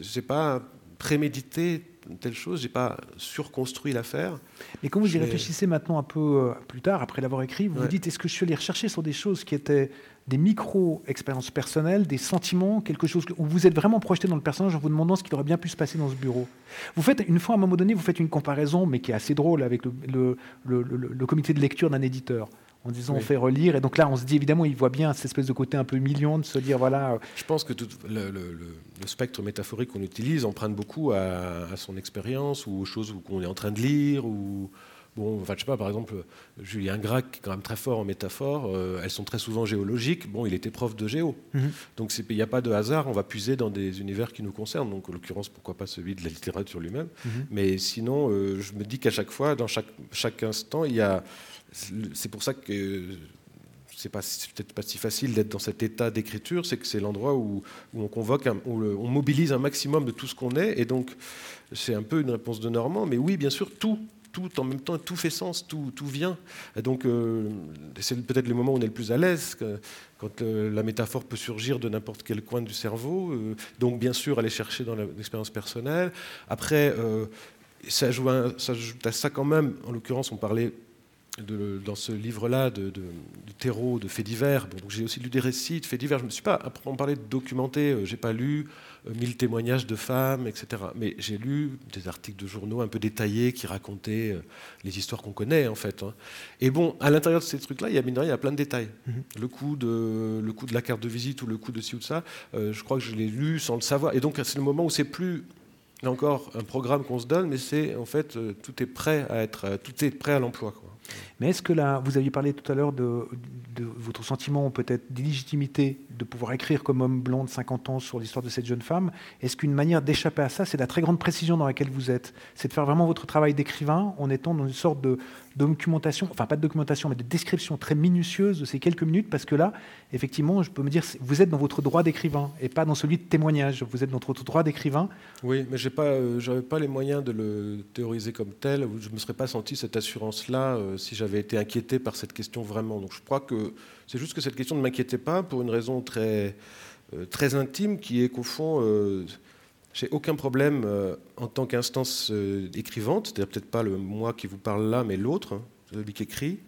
j'ai pas prémédité telle chose, j'ai pas surconstruit l'affaire. Mais quand vous y réfléchissez maintenant un peu plus tard, après l'avoir écrit, vous vous dites est-ce que je suis allé rechercher sur des choses qui étaient des micro-expériences personnelles, des sentiments, quelque chose où vous êtes vraiment projeté dans le personnage en vous demandant ce qu'il aurait bien pu se passer dans ce bureau. Vous faites, une fois, à un moment donné, vous faites une comparaison, mais qui est assez drôle, avec le, le, comité de lecture d'un éditeur. En disant, on fait relire, et donc là, on se dit, évidemment, il voit bien cette espèce de côté un peu million de se dire, voilà. Euh, Je pense que tout le, spectre métaphorique qu'on utilise emprunte beaucoup à, à son expérience ou aux choses qu'on est en train de lire ou Bon, enfin, je sais pas, par exemple, Julien Gracq, qui est quand même très fort en métaphore, euh, elles sont très souvent géologiques. Bon, il était prof de géo. Mhm. Donc, il n'y a pas de hasard, on va puiser dans des univers qui nous concernent. Donc, en l'occurrence, pourquoi pas celui de la littérature lui-même. Mhm. Mais sinon, euh, je me dis qu'à chaque fois, dans chaque, chaque instant, il y a. C'est pour ça que c'est peut-être pas si facile d'être dans cet état d'écriture, c'est que c'est l'endroit où, on convoque, où on mobilise un maximum de tout ce qu'on est, et donc c'est un peu une réponse de Normand, mais oui, bien sûr, tout tout en même temps, tout fait sens, tout, tout vient. Et donc, euh, c'est peut-être le moment où on est le plus à l'aise, quand euh, la métaphore peut surgir de n'importe quel coin du cerveau. Euh, donc, bien sûr, aller chercher dans l'expérience personnelle. Après, ça, ajoute à ça quand même, en l'occurrence, on parlait dans ce livre-là de, de, terreau, de faits divers. J'ai aussi lu des récits de faits divers. Je ne me suis pas, parlait de documenté, je n'ai pas lu mille témoignages de femmes, etc. Mais j'ai lu des articles de journaux un peu détaillés qui racontaient euh, les histoires qu'on connaît, en fait. Hein. Et bon, à l'intérieur de ces trucs-là, il y a, il y a plein de détails. Mm-hmm. le, coup de, le de la carte de visite ou le coup de ci ou de ça, euh, je crois que je l'ai lu sans le savoir. Et donc, c'est le moment où c'est plus là encore un programme qu'on se donne, mais c'est en fait tout est prêt à être, tout est prêt à l'emploi. Mais est-ce que là, vous aviez parlé tout à l'heure de, votre sentiment peut-être d'illégitimité de pouvoir écrire comme homme blanc de 50 ans sur l'histoire de cette jeune femme? Est-ce qu'une manière d'échapper à ça, c'est la très grande précision dans laquelle vous êtes? C'est de faire vraiment votre travail d'écrivain en étant dans une sorte de, documentation, enfin pas de documentation, mais de description très minutieuse de ces quelques minutes, parce que là, effectivement, je peux me dire, vous êtes dans votre droit d'écrivain et pas dans celui de témoignage. Vous êtes dans votre droit d'écrivain. Oui, mais je n'avais pas, euh, pas les moyens de le théoriser comme tel. Je me serais pas senti cette assurance-là euh, si j'avais été inquiété par cette question vraiment. Donc je crois que c'est juste que cette question ne m'inquiétait pas pour une raison très, euh, très intime, qui est qu'au fond, j'ai aucun problème euh, en tant qu'instance euh, écrivante, c'est-à-dire peut-être pas le moi qui vous parle là, mais l'autre, hein, celui qui écrit,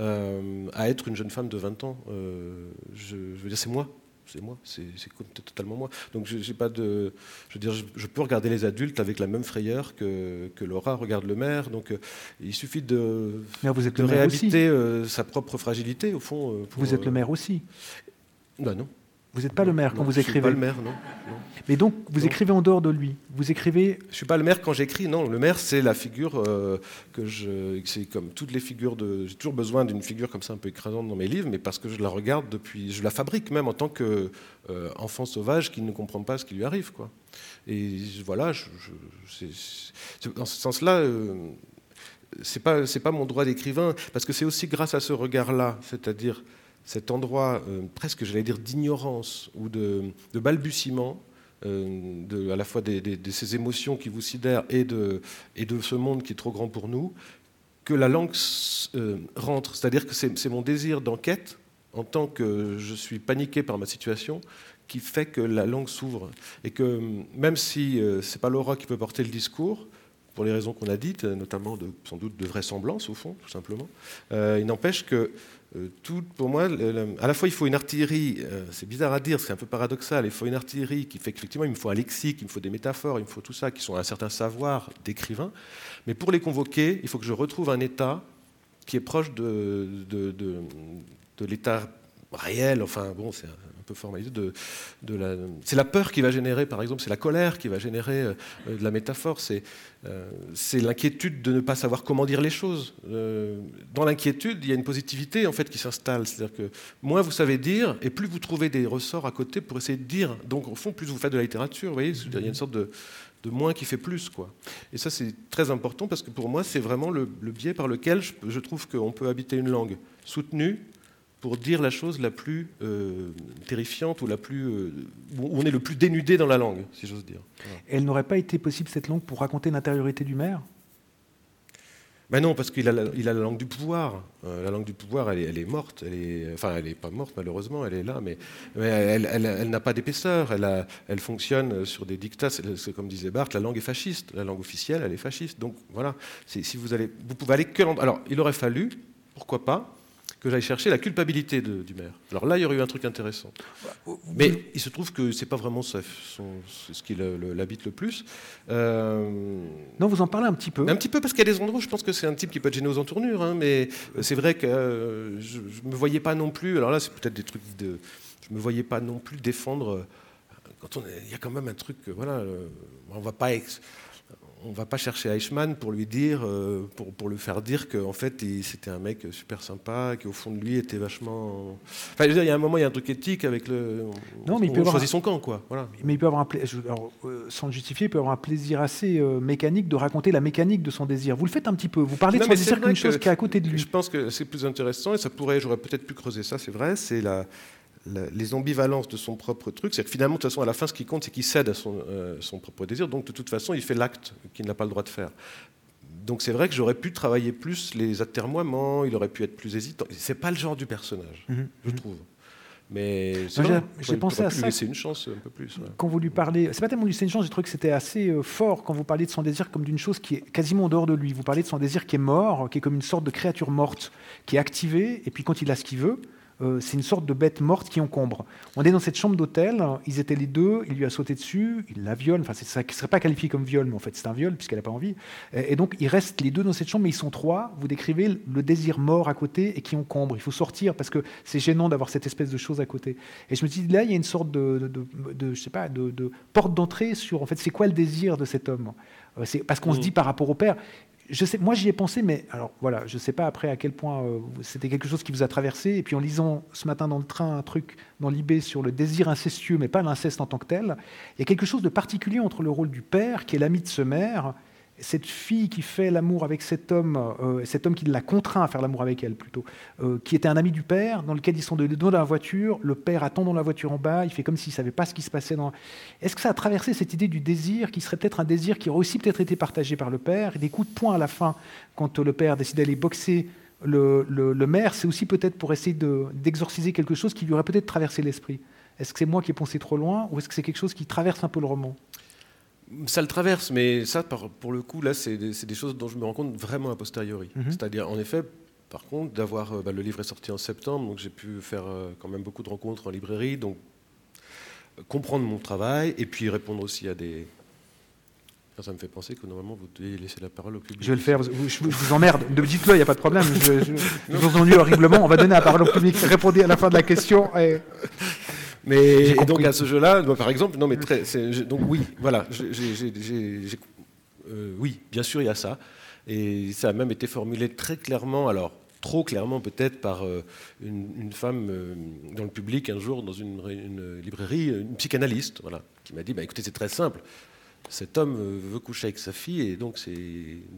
euh, à être une jeune femme de 20 ans. Je, veux dire, c'est moi. C'est moi, c'est totalement moi. Donc j'ai pas de, je veux dire, je, peux regarder les adultes avec la même frayeur que, que Laura regarde le maire. Donc il suffit de, vous êtes de réhabiter sa propre fragilité au fond. vous êtes le maire aussi. Ben non. Vous n'êtes pas le maire quand vous écrivez. Je suis pas le maire, non. Mais donc, vous écrivez en dehors de lui. Vous écrivez. Je suis pas le maire quand j'écris. Non, le maire, c'est la figure euh, que je. C'est comme toutes les figures de. J'ai toujours besoin d'une figure comme ça un peu écrasante dans mes livres, mais parce que je la regarde depuis. Je la fabrique même en tant que euh, enfant sauvage qui ne comprend pas ce qui lui arrive, quoi. Et voilà, je, dans ce sens-là. Euh, c'est pas c'est pas mon droit d'écrivain parce que c'est aussi grâce à ce regard-là, c'est-à-dire cet endroit euh, presque, j'allais dire, d'ignorance ou de, balbutiement, euh, à la fois de, ces émotions qui vous sidèrent et de, ce monde qui est trop grand pour nous, que la langue euh, rentre. C'est-à-dire que c'est mon désir d'enquête en tant que je suis paniqué par ma situation, qui fait que la langue s'ouvre. Et que même si ce n'est pas l'aura qui peut porter le discours, pour les raisons qu'on a dites, notamment sans doute de vraisemblance au fond, tout simplement, il n'empêche que tout, pour moi, à la fois il faut une artillerie, c'est bizarre à dire, c'est un peu paradoxal, il faut une artillerie qui fait qu'effectivement il me faut un lexique, il me faut des métaphores, il me faut tout ça, qui sont un certain savoir d'écrivain, mais pour les convoquer, il faut que je retrouve un état qui est proche de, de, l'état réel, enfin bon, c'est de, la, c'est la peur qui va générer, par exemple, c'est la colère qui va générer euh, de la métaphore, c'est, euh, c'est l'inquiétude de ne pas savoir comment dire les choses. Euh, dans l'inquiétude, il y a une positivité en fait qui s'installe, c'est-à-dire que moins vous savez dire, et plus vous trouvez des ressorts à côté pour essayer de dire. Donc au fond, plus vous faites de la littérature, vous voyez, il y a une sorte de, moins qui fait plus. Quoi. Et ça, c'est très important parce que pour moi, c'est vraiment le, biais par lequel je trouve qu'on peut habiter une langue soutenue, pour dire la chose la plus euh, terrifiante ou la plus, euh, où on est le plus dénudé dans la langue, si j'ose dire. Elle n'aurait pas été possible cette langue pour raconter l'intériorité du maire? Ben non, parce qu'il a, la, il a la langue du pouvoir. Euh, la langue du pouvoir, elle est, elle est, morte. Elle est, enfin, elle n'est pas morte, malheureusement, elle est là, mais, elle, elle n'a pas d'épaisseur. Elle, elle, fonctionne sur des dictats. C'est, comme disait Barthes, la langue est fasciste. La langue officielle, elle est fasciste. Donc voilà, si vous, allez, vous pouvez aller que. Alors, il aurait fallu, pourquoi pas, que j'aille chercher la culpabilité du maire. Alors là, il y aurait eu un truc intéressant. Mais il se trouve que c'est pas vraiment ça, ce qui l'habite le plus. Euh, non, vous en parlez un petit peu. Un petit peu parce qu'il y a des endroits où je pense que c'est un type qui peut être gêné aux entournures, hein, mais c'est vrai que euh, je, ne me voyais pas non plus. Alors là, c'est peut-être des trucs de. Je me voyais pas non plus défendre. Euh, quand on il y a quand même un truc, voilà, on va pas on ne va pas chercher Eichmann pour lui dire, euh, pour, pour, le faire dire qu'en fait, c'était un mec super sympa, qui au fond de lui était vachement. Enfin, je veux dire, il y a un moment, il y a un truc éthique avec le. Non, mais il peut choisit son camp, quoi. Voilà. Mais il peut avoir un euh, sans le justifier, il peut avoir un plaisir assez euh, mécanique de raconter la mécanique de son désir. Vous le faites un petit peu. Vous parlez de son désir comme une chose qui est à côté de lui. Je pense que c'est plus intéressant et ça pourrait, j'aurais peut-être pu creuser ça, c'est vrai. C'est la les ambivalences de son propre truc. C'est que finalement, de toute façon, à la fin, ce qui compte, c'est qu'il cède à euh, son, propre désir. Donc, de toute façon, il fait l'acte qu'il n'a pas le droit de faire. Donc, c'est vrai que j'aurais pu travailler plus les atermoiements, il aurait pu être plus hésitant. C'est pas le genre du personnage, mhm. je mhm. trouve. Mais j'ai pensé à ça. laisser une chance un peu plus. Quand vous lui parlez, c'est pas tellement lui laisser une chance, j'ai trouvé que c'était assez euh, fort quand vous parlez de son désir comme d'une chose qui est quasiment en dehors de lui. Vous parlez de son désir qui est mort, qui est comme une sorte de créature morte, qui est activée, et puis quand il a ce qu'il veut, euh, c'est une sorte de bête morte qui encombre. On est dans cette chambre d'hôtel, ils étaient les deux, il lui a sauté dessus, il la viole, enfin ça ne serait pas qualifié comme viol, mais en fait c'est un viol puisqu'elle n'a pas envie. Et, donc ils restent les deux dans cette chambre, mais ils sont trois, vous décrivez le désir mort à côté et qui encombre. Il faut sortir parce que c'est gênant d'avoir cette espèce de chose à côté. Et je me dis, là il y a une sorte de, je sais pas, de, porte d'entrée sur, en fait, c'est quoi le désir de cet homme? Euh, parce qu'on se mm. dit par rapport au père, moi j'y ai pensé, mais alors voilà, je ne sais pas après à quel point euh, c'était quelque chose qui vous a traversé. Et puis en lisant ce matin dans le train un truc dans l'IB sur le désir incestueux, mais pas l'inceste en tant que tel, il y a quelque chose de particulier entre le rôle du père, qui est l'ami de ce mère, cette fille qui fait l'amour avec cet homme, euh, cet homme qui l'a contraint à faire l'amour avec elle plutôt, euh, qui était un ami du père, dans lequel ils sont dans la voiture, le père attend dans la voiture en bas, il fait comme s'il savait pas ce qui se passait dans. Est-ce que ça a traversé cette idée du désir, qui serait peut-être un désir qui aurait aussi peut-être été partagé par le père, et des coups de poing à la fin quand le père décide d'aller boxer le, le, maire, c'est aussi peut-être pour essayer d'exorciser quelque chose qui lui aurait peut-être traversé l'esprit. Est-ce que c'est moi qui ai pensé trop loin, ou est-ce que c'est quelque chose qui traverse un peu le roman? Ça le traverse, mais ça, pour le coup, là, c'est des, choses dont je me rends compte vraiment a posteriori. Mhm. C'est-à-dire, en effet, par contre, d'avoir. Euh, bah, le livre est sorti en septembre, donc j'ai pu faire euh, quand même beaucoup de rencontres en librairie, donc euh, comprendre mon travail et puis répondre aussi à des. Ça me fait penser que normalement vous devez laisser la parole au public. Je vais le faire, je, vous emmerde. Dites-le, il n'y a pas de problème. Je, je, je vous ennuie horriblement. On va donner la parole au public. Répondez à la fin de la question. Et... Mais donc à ce jeu-là, par exemple, non mais très, donc oui, voilà, euh, oui, bien sûr il y a ça, et ça a même été formulé très clairement, alors trop clairement peut-être par euh, une, femme euh, dans le public un jour dans une, librairie, une psychanalyste, voilà, qui m'a dit, bah, écoutez c'est très simple, cet homme veut coucher avec sa fille et donc,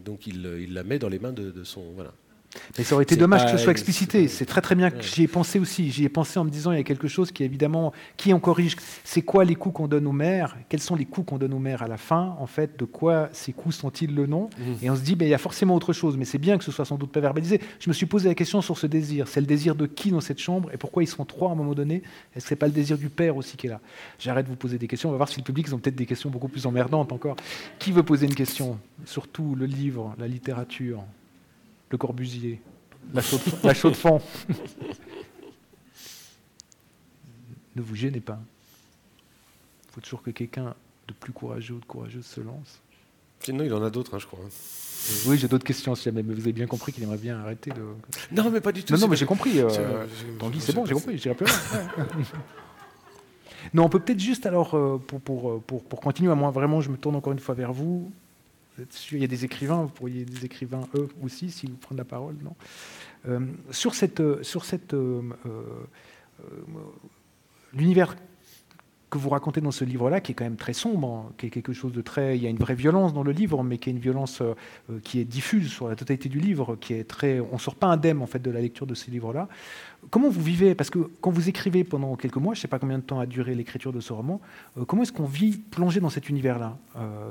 donc il, il, la met dans les mains de, de son voilà. Mais ça aurait été dommage que ce soit explicité. C'est très très bien que j'y ai pensé aussi. J'y ai pensé en me disant il y a quelque chose qui évidemment qui on corrige. C'est quoi les coups qu'on donne aux maires Quels sont les coups qu'on donne aux maires à la fin En fait, de quoi ces coups sont-ils le nom? Mhm. Et on se dit ben, il y a forcément autre chose. Mais c'est bien que ce soit sans doute pas verbalisé. Je me suis posé la question sur ce désir. C'est le désir de qui dans cette chambre? Et pourquoi ils sont trois à un moment donné? Est-ce que c'est pas le désir du père aussi qui est là? J'arrête de vous poser des questions. On va voir si le public ils ont peut-être des questions beaucoup plus emmerdantes encore. Qui veut poser une question? Surtout le livre, la littérature, le Corbusier. La chaux de, la chaux de fond. ne vous gênez pas. Il faut toujours que quelqu'un de plus courageux ou de courageuse se lance. Sinon, il en a d'autres, hein, je crois. Euh, Oui, j'ai d'autres questions si jamais, mais vous avez bien compris qu'il aimerait bien arrêter de. Non, mais pas du tout. Non, mais j'ai compris. euh, Tanguy, c'est bon, j'ai compris, j'irai plus loin. Non, on peut peut-être juste alors, euh, pour, pour, pour, pour continuer, à moi vraiment, je me tourne encore une fois vers vous. Il y a des écrivains, vous pourriez des écrivains, eux aussi, si vous prenez la parole, non? Euh, Sur cette, euh, sur cette euh, l'univers que vous racontez dans ce livre-là, qui est quand même très sombre, hein, qui est quelque chose de très, il y a une vraie violence dans le livre, mais qui est une violence euh, euh, qui est diffuse sur la totalité du livre, qui est très, on sort pas indemne en fait de la lecture de ces livres-là. Comment vous vivez? Parce que quand vous écrivez pendant quelques mois, je ne sais pas combien de temps a duré l'écriture de ce roman, euh, comment est-ce qu'on vit plongé dans cet univers-là,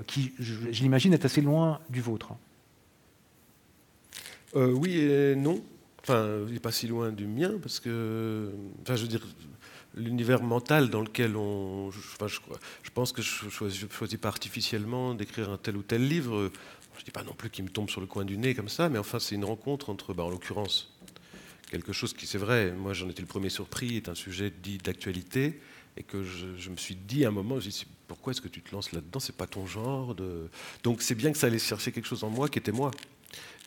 qui, je, l'imagine, est assez loin du vôtre? Oui et non. Enfin, il n'est pas si loin du mien, parce que, enfin, je veux dire, l'univers mental dans lequel on. je- Enfin, je, pense que je ne choisis, pas artificiellement d'écrire un tel ou tel livre. Je ne dis pas non plus qu'il me tombe sur le coin du nez comme ça, mais enfin, c'est une rencontre entre, bah, en l'occurrence, quelque chose qui, c'est vrai, moi j'en étais le premier surpris, est un sujet dit d'actualité, et que je, me suis dit à un moment, je dit, pourquoi est-ce que tu te lances là-dedans? C'est pas ton genre. Donc c'est bien que ça allait chercher quelque chose en moi qui était moi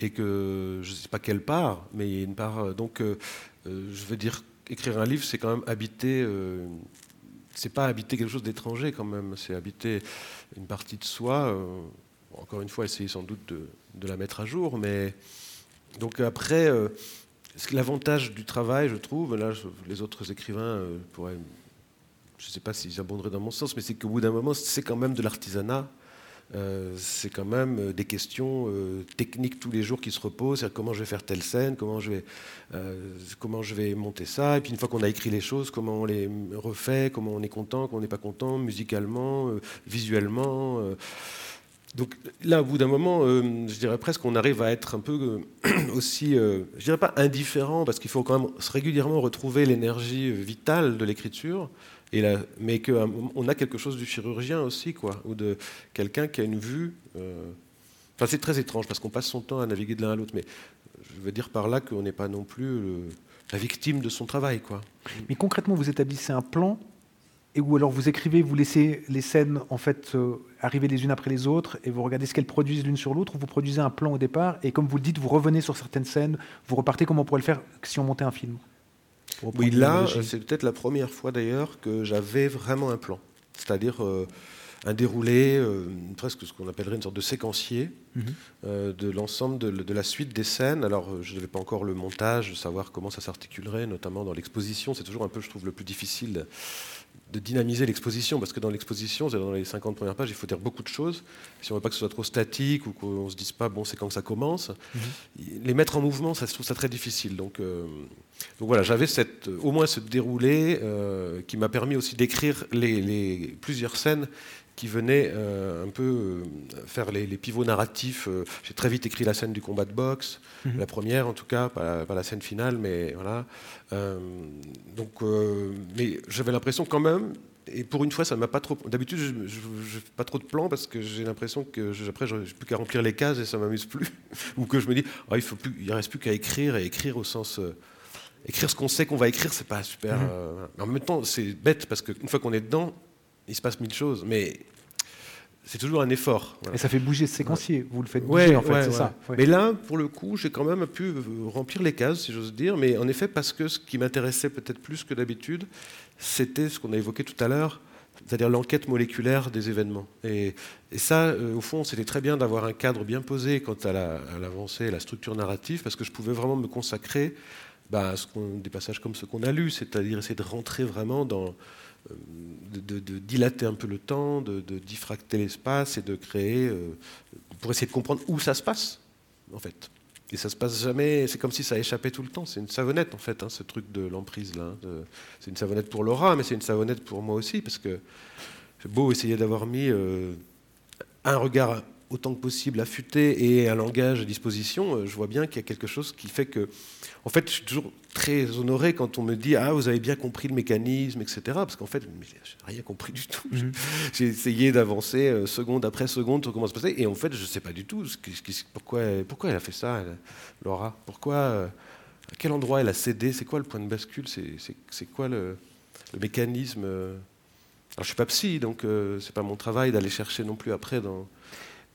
et que je ne sais pas quelle part, mais il y a une part. euh, Donc, euh, euh, je veux dire, écrire un livre, c'est quand même habiter. Euh, c'est pas habiter quelque chose d'étranger quand même, c'est habiter une partie de soi. euh, encore une fois, essayer sans doute de, la mettre à jour, mais donc après, euh, l'avantage du travail, je trouve, là, les autres écrivains pourraient, je ne sais pas s'ils abonderaient dans mon sens, mais c'est qu'au bout d'un moment, c'est quand même de l'artisanat. Euh, c'est quand même euh, des questions euh, techniques tous les jours qui se reposent. Comment je vais faire telle scène, comment je vais, comment je vais monter ça. Et puis une fois qu'on a écrit les choses, comment on les refait, comment on est content, comment on n'est pas content, musicalement, visuellement. Donc là, au bout d'un moment, je dirais presque qu'on arrive à être un peu aussi, euh, je dirais pas indifférent, parce qu'il faut quand même régulièrement retrouver l'énergie vitale de l'écriture. Mais qu'on a quelque chose du chirurgien aussi, quoi, ou de quelqu'un qui a une vue. euh, Enfin, c'est très étrange parce qu'on passe son temps à naviguer de l'un à l'autre, mais je veux dire par là qu'on n'est pas non plus la victime de son travail, quoi. Mais concrètement, vous établissez un plan, et ou alors vous écrivez, vous laissez les scènes en fait euh, arriver les unes après les autres, et vous regardez ce qu'elles produisent l'une sur l'autre, ou vous produisez un plan au départ, et comme vous le dites, vous revenez sur certaines scènes, vous repartez comme on pourrait le faire si on montait un film? Oui, là, c'est peut-être la première fois d'ailleurs que j'avais vraiment un plan, c'est-à-dire euh, un déroulé, euh, presque ce qu'on appellerait une sorte de séquencier Mhm. euh, de l'ensemble de, de la suite des scènes. Alors, je n'avais pas encore le montage, savoir comment ça s'articulerait, notamment dans l'exposition. C'est toujours un peu, je trouve, le plus difficile de dynamiser l'exposition, parce que dans l'exposition, dans les 50 premières pages, il faut dire beaucoup de choses. Si on ne veut pas que ce soit trop statique ou qu'on ne se dise pas, bon, c'est quand que ça commence, les mettre en mouvement, ça, je trouve ça très difficile. Donc, euh, donc voilà, j'avais cette, au moins ce déroulé euh, qui m'a permis aussi d'écrire les, les plusieurs scènes qui venaient euh, un peu euh, faire les, les pivots narratifs. Euh, J'ai très vite écrit la scène du combat de boxe, Mhm. la première en tout cas, pas la, pas la scène finale, mais voilà. Euh, donc, euh, mais j'avais l'impression quand même. Et pour une fois, ça m'a pas trop. D'habitude, je ne fais pas trop de plans parce que j'ai l'impression que je- après, je n'ai plus qu'à remplir les cases et ça m'amuse plus. Ou que je me dis, Ah, il faut plus, il reste plus qu'à écrire et écrire au sens. Écrire ce qu'on sait qu'on va écrire, c'est pas super. Mhm. euh, mais en même temps, c'est bête parce qu'une fois qu'on est dedans, il se passe mille choses. Mais c'est toujours un effort. voilà. Et ça fait bouger ce séquencier, vous le faites bouger Ouais, en fait, ouais, c'est ça. Mais là, pour le coup, j'ai quand même pu euh, remplir les cases, si j'ose dire. Mais en effet, parce que ce qui m'intéressait peut-être plus que d'habitude, c'était ce qu'on a évoqué tout à l'heure, c'est-à-dire l'enquête moléculaire des événements. Et, et ça, euh, au fond, c'était très bien d'avoir un cadre bien posé quant à la- à l'avancée, et la structure narrative, parce que je pouvais vraiment me consacrer bah, des passages comme ceux qu'on a lus, c'est-à-dire essayer de rentrer vraiment dans euh, de, dilater un peu le temps, de, de diffracter l'espace et de créer, euh, pour essayer de comprendre où ça se passe, en fait. Et ça se passe jamais, c'est comme si ça échappait tout le temps. C'est une savonnette en fait, hein, ce truc de l'emprise là. hein, C'est une savonnette pour Laura, mais c'est une savonnette pour moi aussi, parce que c'est beau essayer d'avoir mis euh, un regard autant que possible affûté et un langage à disposition. euh, je vois bien qu'il y a quelque chose qui fait que, en fait, je suis toujours très honoré quand on me dit ah vous avez bien compris le mécanisme, etc. Parce qu'en fait, j'ai rien compris du tout. Mhm. J'ai essayé d'avancer euh, seconde après seconde sur comment ça se passait, et en fait, je ne sais pas du tout ce qui- pourquoi, pourquoi elle a fait ça, elle, Laura? Pourquoi, euh, à quel endroit elle a cédé? C'est quoi le point de bascule? C'est quoi le, le mécanisme? Alors, je suis pas psy, donc euh, c'est pas mon travail d'aller chercher non plus après dans.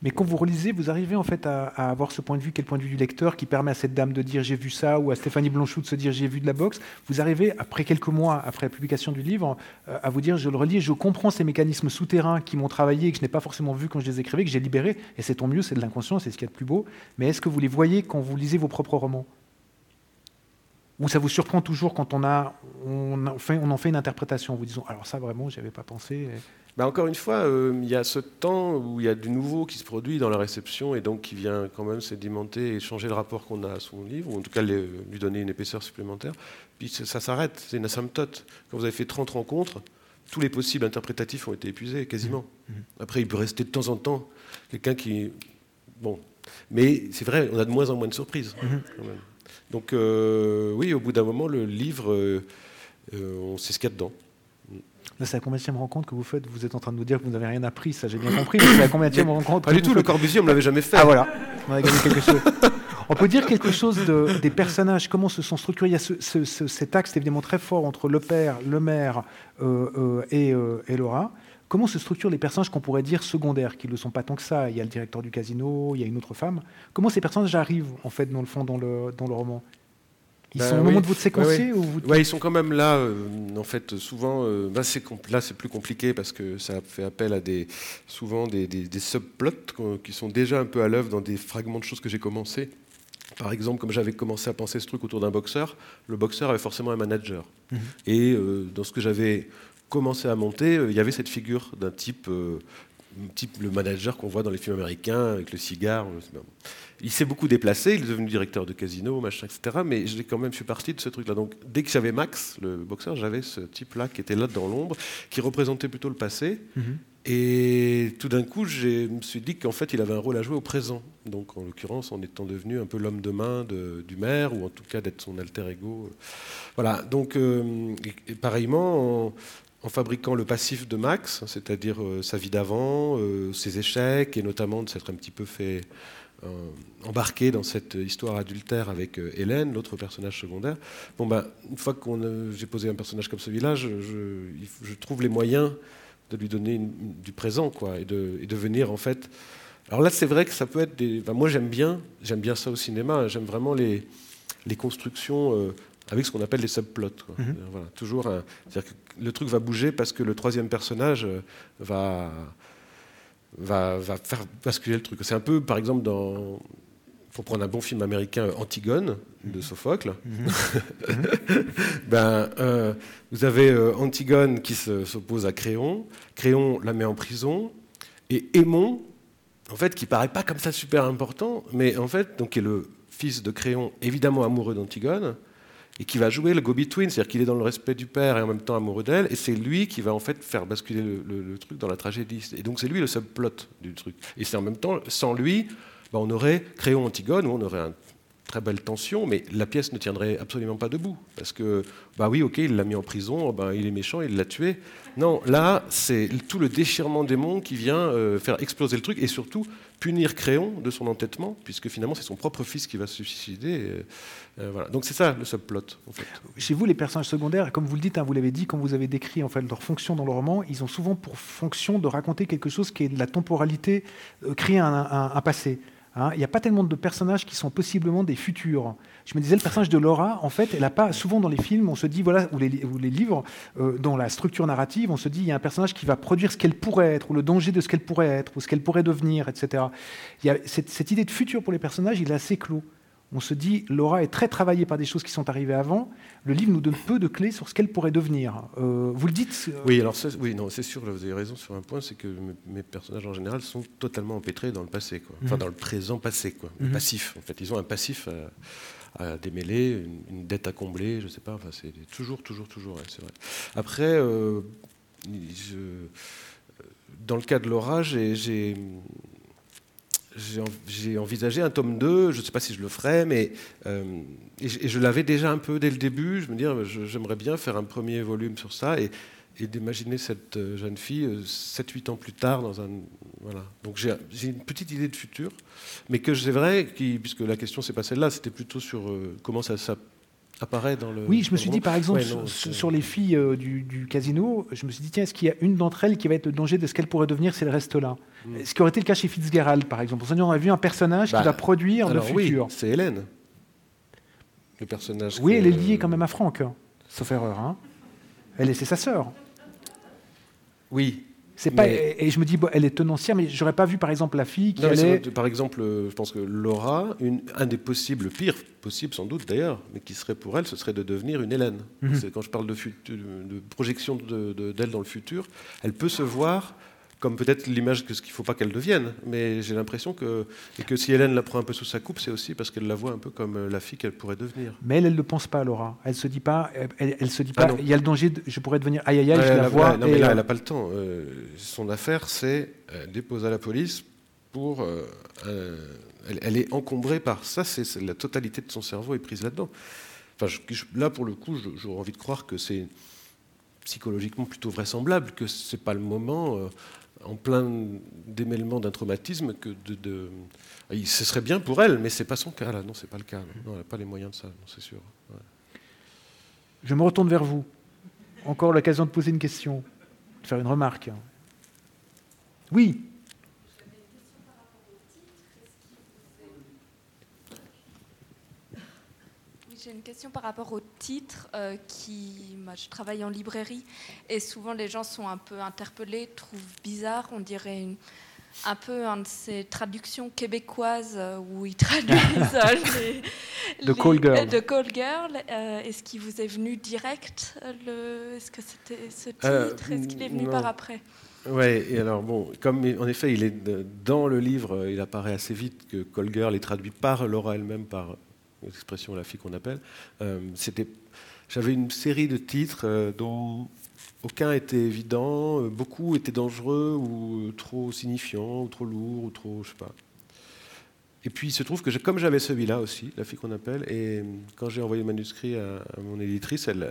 Mais quand vous relisez, vous arrivez en fait à, avoir ce point de vue, le point de vue du lecteur, qui permet à cette dame de dire j'ai vu ça, ou à Stéphanie Blanchot de se dire j'ai vu de la boxe. Vous arrivez, après quelques mois après la publication du livre, euh, à vous dire je le relis je comprends ces mécanismes souterrains qui m'ont travaillé et que je n'ai pas forcément vu quand je les écrivais, que j'ai libérés. Et c'est tant mieux, c'est de l'inconscient, c'est ce qu'il y a de plus beau. Mais est-ce que vous les voyez quand vous lisez vos propres romans? Ou ça vous surprend toujours quand on, a, on, en fait, en une interprétation, vous disant alors ça vraiment, j'y avais pas pensé. Bah, encore une fois, euh, il y a ce temps où il y a du nouveau qui se produit dans la réception et donc qui vient quand même sédimenter et changer le rapport qu'on a à son livre, ou en tout cas les- lui donner une épaisseur supplémentaire. Puis ça, ça s'arrête, c'est une asymptote. Quand vous avez fait 30 rencontres, tous les possibles interprétatifs ont été épuisés, quasiment. Mhm. Après, il peut rester de temps en temps quelqu'un qui... Bon, mais c'est vrai, on a de moins en moins de surprises. Quand même. Donc euh, oui, au bout d'un moment, le livre, euh, on sait ce qu'il y a dedans. Là, c'est la combienième rencontre que vous faites Vous êtes en train de nous dire que vous n'avez rien appris, ça j'ai bien compris, mais c'est la combienième rencontre Pas du tout, le Corbusier, on ne l'avait jamais fait. Ah voilà, on a gagné quelque chose. On peut dire quelque chose de- des personnages, comment se sont structurés. Il y a ce- ce- ce- cet axe évidemment très fort entre le père, le maire euh, euh, et, euh, et Laura. Comment se structurent les personnages qu'on pourrait dire secondaires, qui ne le sont pas tant que ça? Il y a le directeur du casino, il y a une autre femme. Comment ces personnages arrivent, en fait, dans le fond, dans le, dans le roman? Ils Bah sont au oui. moment de votre séquencier Ouais, ou vous... Ouais, ils sont quand même là. euh, en fait, souvent, euh, là, c'est plus compliqué parce que ça fait appel à des, souvent des, des, des subplots qui sont déjà un peu à l'œuvre dans des fragments de choses que j'ai commencé. Par exemple, comme j'avais commencé à penser ce truc autour d'un boxeur, le boxeur avait forcément un manager. Mhm. Et euh, dans ce que j'avais commencé à monter, il y avait cette figure d'un type, type le manager qu'on voit dans les films américains avec le cigare. euh. Il s'est beaucoup déplacé, il est devenu directeur de casino, machin, etc. Mais j'ai quand même fait partie de ce truc-là. Donc dès que j'avais Max, le boxeur, j'avais ce type-là qui était là dans l'ombre, qui représentait plutôt le passé. Mhm. Et tout d'un coup, je me suis dit qu'en fait, il avait un rôle à jouer au présent. Donc, en l'occurrence, en étant devenu un peu l'homme de main de- du maire, ou en tout cas d'être son alter ego. Voilà. Donc, euh, et, et pareillement, en, en fabriquant le passif de Max, c'est-à-dire euh, sa vie d'avant, euh, ses échecs, et notamment de s'être un petit peu fait euh, embarquer dans cette histoire adultère avec Hélène, l'autre personnage secondaire. Bon, ben, une fois que j'ai posé un personnage comme celui-là, je, trouve les moyens de lui donner du présent, quoi, et de, venir en fait. Alors là, c'est vrai que ça peut être des. enfin, moi, j'aime bien, j'aime bien ça au cinéma. J'aime vraiment les, constructions avec ce qu'on appelle les subplots. quoi. Mhm. Voilà, toujours. un- c'est-à-dire que le truc va bouger parce que le troisième personnage euh, va va, va faire basculer le truc. C'est un peu, par exemple, dans. Pour prendre un bon film américain, Antigone, de Sophocle, ben, euh, vous avez euh, Antigone qui se- s'oppose à Créon. Créon la met en prison. Et Aimon, en fait, qui paraît pas comme ça super important, mais en fait, donc, qui est le fils de Créon, évidemment amoureux d'Antigone, et qui va jouer le go-between, c'est-à-dire qu'il est dans le respect du père et en même temps amoureux d'elle, et c'est lui qui va en fait faire basculer le, truc dans la tragédie. Et donc c'est lui le subplot du truc. Et c'est en même temps, sans lui, ben, on aurait Créon Antigone, où on aurait une très belle tension, mais la pièce ne tiendrait absolument pas debout. Parce que, bah oui, ok, il l'a mis en prison, ben, il est méchant, il l'a tué. Non, là, c'est tout le déchirement des mondes qui vient euh, faire exploser le truc, et surtout punir Créon de son entêtement, puisque finalement c'est son propre fils qui va se suicider. Voilà. Donc c'est ça le subplot. Chez vous, les personnages secondaires, comme vous le dites, hein, vous l'avez dit, quand vous avez décrit en fait leur fonction dans le roman, ils ont souvent pour fonction de raconter quelque chose qui est de la temporalité, euh, créer un, un- passé. hein. Il n'y a pas tellement de personnages qui sont possiblement des futurs. Je me disais, le personnage de Laura, en fait, elle a pas souvent dans les films, on se dit voilà, ou les, livres, euh, dans la structure narrative, on se dit il y a un personnage qui va produire ce qu'elle pourrait être, ou le danger de ce qu'elle pourrait être, ou ce qu'elle pourrait devenir, etc. Y a cette, cette idée de futur pour les personnages, il est assez clos. On se dit, Laura est très travaillée par des choses qui sont arrivées avant. Le livre nous donne peu de clés sur ce qu'elle pourrait devenir. Euh, vous le dites euh, Oui, alors oui, non, c'est sûr, vous avez raison sur un point, c'est que mes, personnages en général sont totalement empêtrés dans le passé, quoi. enfin mhm. dans le présent passé, quoi. Le mhm. passif. En fait, ils ont un passif à, démêler, une, dette à combler, je ne sais pas. Enfin, c'est toujours, toujours, toujours, c'est vrai. Après, euh, dans le cas de Laura, j'ai j'ai envisagé un tome 2, je ne sais pas si je le ferai, mais euh, et je, l'avais déjà un peu dès le début. Je me dis, j'aimerais bien faire un premier volume sur ça et, d'imaginer cette euh, jeune fille 7-8 euh, ans plus tard dans un. Voilà. Donc j'ai une petite idée de futur, mais que c'est vrai, qui, puisque la question c'est pas celle-là, c'était plutôt sur comment ça, ça apparaît dans le. Oui, je me suis dit par exemple sur, les filles euh, du, casino, je me suis dit tiens, est-ce qu'il y a une d'entre elles qui va être le danger de ce qu'elle pourrait devenir si elle reste là? Mm. Ce qui aurait été le cas chez Fitzgerald par exemple. On a vu un personnage qui bah, va produire le futur. c'est Hélène. Le personnage. Oui, elle est liée quand même à Franck, hein, sauf erreur. Hein. Elle est, c'est sa sœur. Oui, pas, et je me dis, elle est tenancière, mais j'aurais pas vu par exemple la fille qui allait... Par exemple, euh, je pense que Laura, une, un des possibles, pires possibles sans doute d'ailleurs, mais qui serait pour elle, ce serait de devenir une Hélène. Mhm. Quand je parle de, de projection d'elle dans le futur, elle peut se voir comme peut-être l'image que ce qu'il ne faut pas qu'elle devienne. Mais j'ai l'impression que, et que si Hélène la prend un peu sous sa coupe, c'est aussi parce qu'elle la voit un peu comme euh, la fille qu'elle pourrait devenir. Mais elle, elle ne pense pas, Laura. Elle se dit pas, elle, se dit pas, ah il y a le danger, de, je pourrais devenir aïe aïe aïe, je la vois. non, mais là, elle n'a pas le temps. Euh, son affaire, c'est euh, déposer à la police pour. Elle, est encombrée par ça, c'est la totalité de son cerveau est prise là-dedans. Enfin, là, pour le coup, j'aurais envie de croire que c'est psychologiquement plutôt vraisemblable, que c'est pas le moment en plein démêlement d'un traumatisme que de, Ce serait bien pour elle, mais c'est pas son cas là. Non, c'est pas le cas. Non, elle n'a pas les moyens de ça, c'est sûr. Je me retourne vers vous. Encore l'occasion de poser une question, de faire une remarque. Oui. J'ai une question par rapport au titre. Euh, qui, moi, je travaille en librairie et souvent les gens sont un peu interpellés, trouvent bizarre, on dirait un peu une de ces traductions québécoises euh, où ils traduisent euh, les, de Call Girl. De Call Girl. Est-ce qu'il vous est venu direct Est-ce que c'était ce titre? Est-ce qu'il est venu par après? Oui, et alors bon, comme en effet il est dans le livre, il apparaît assez vite que Call Girl est traduit par Laura elle-même, par l'expression la fille qu'on appelle, euh, c'était, j'avais une série de titres euh, dont aucun était évident, euh, beaucoup étaient dangereux ou trop signifiants, ou trop lourds, ou trop, je sais pas. Et puis il se trouve que comme j'avais celui-là aussi, la fille qu'on appelle, et quand j'ai envoyé le manuscrit à, mon éditrice, elle,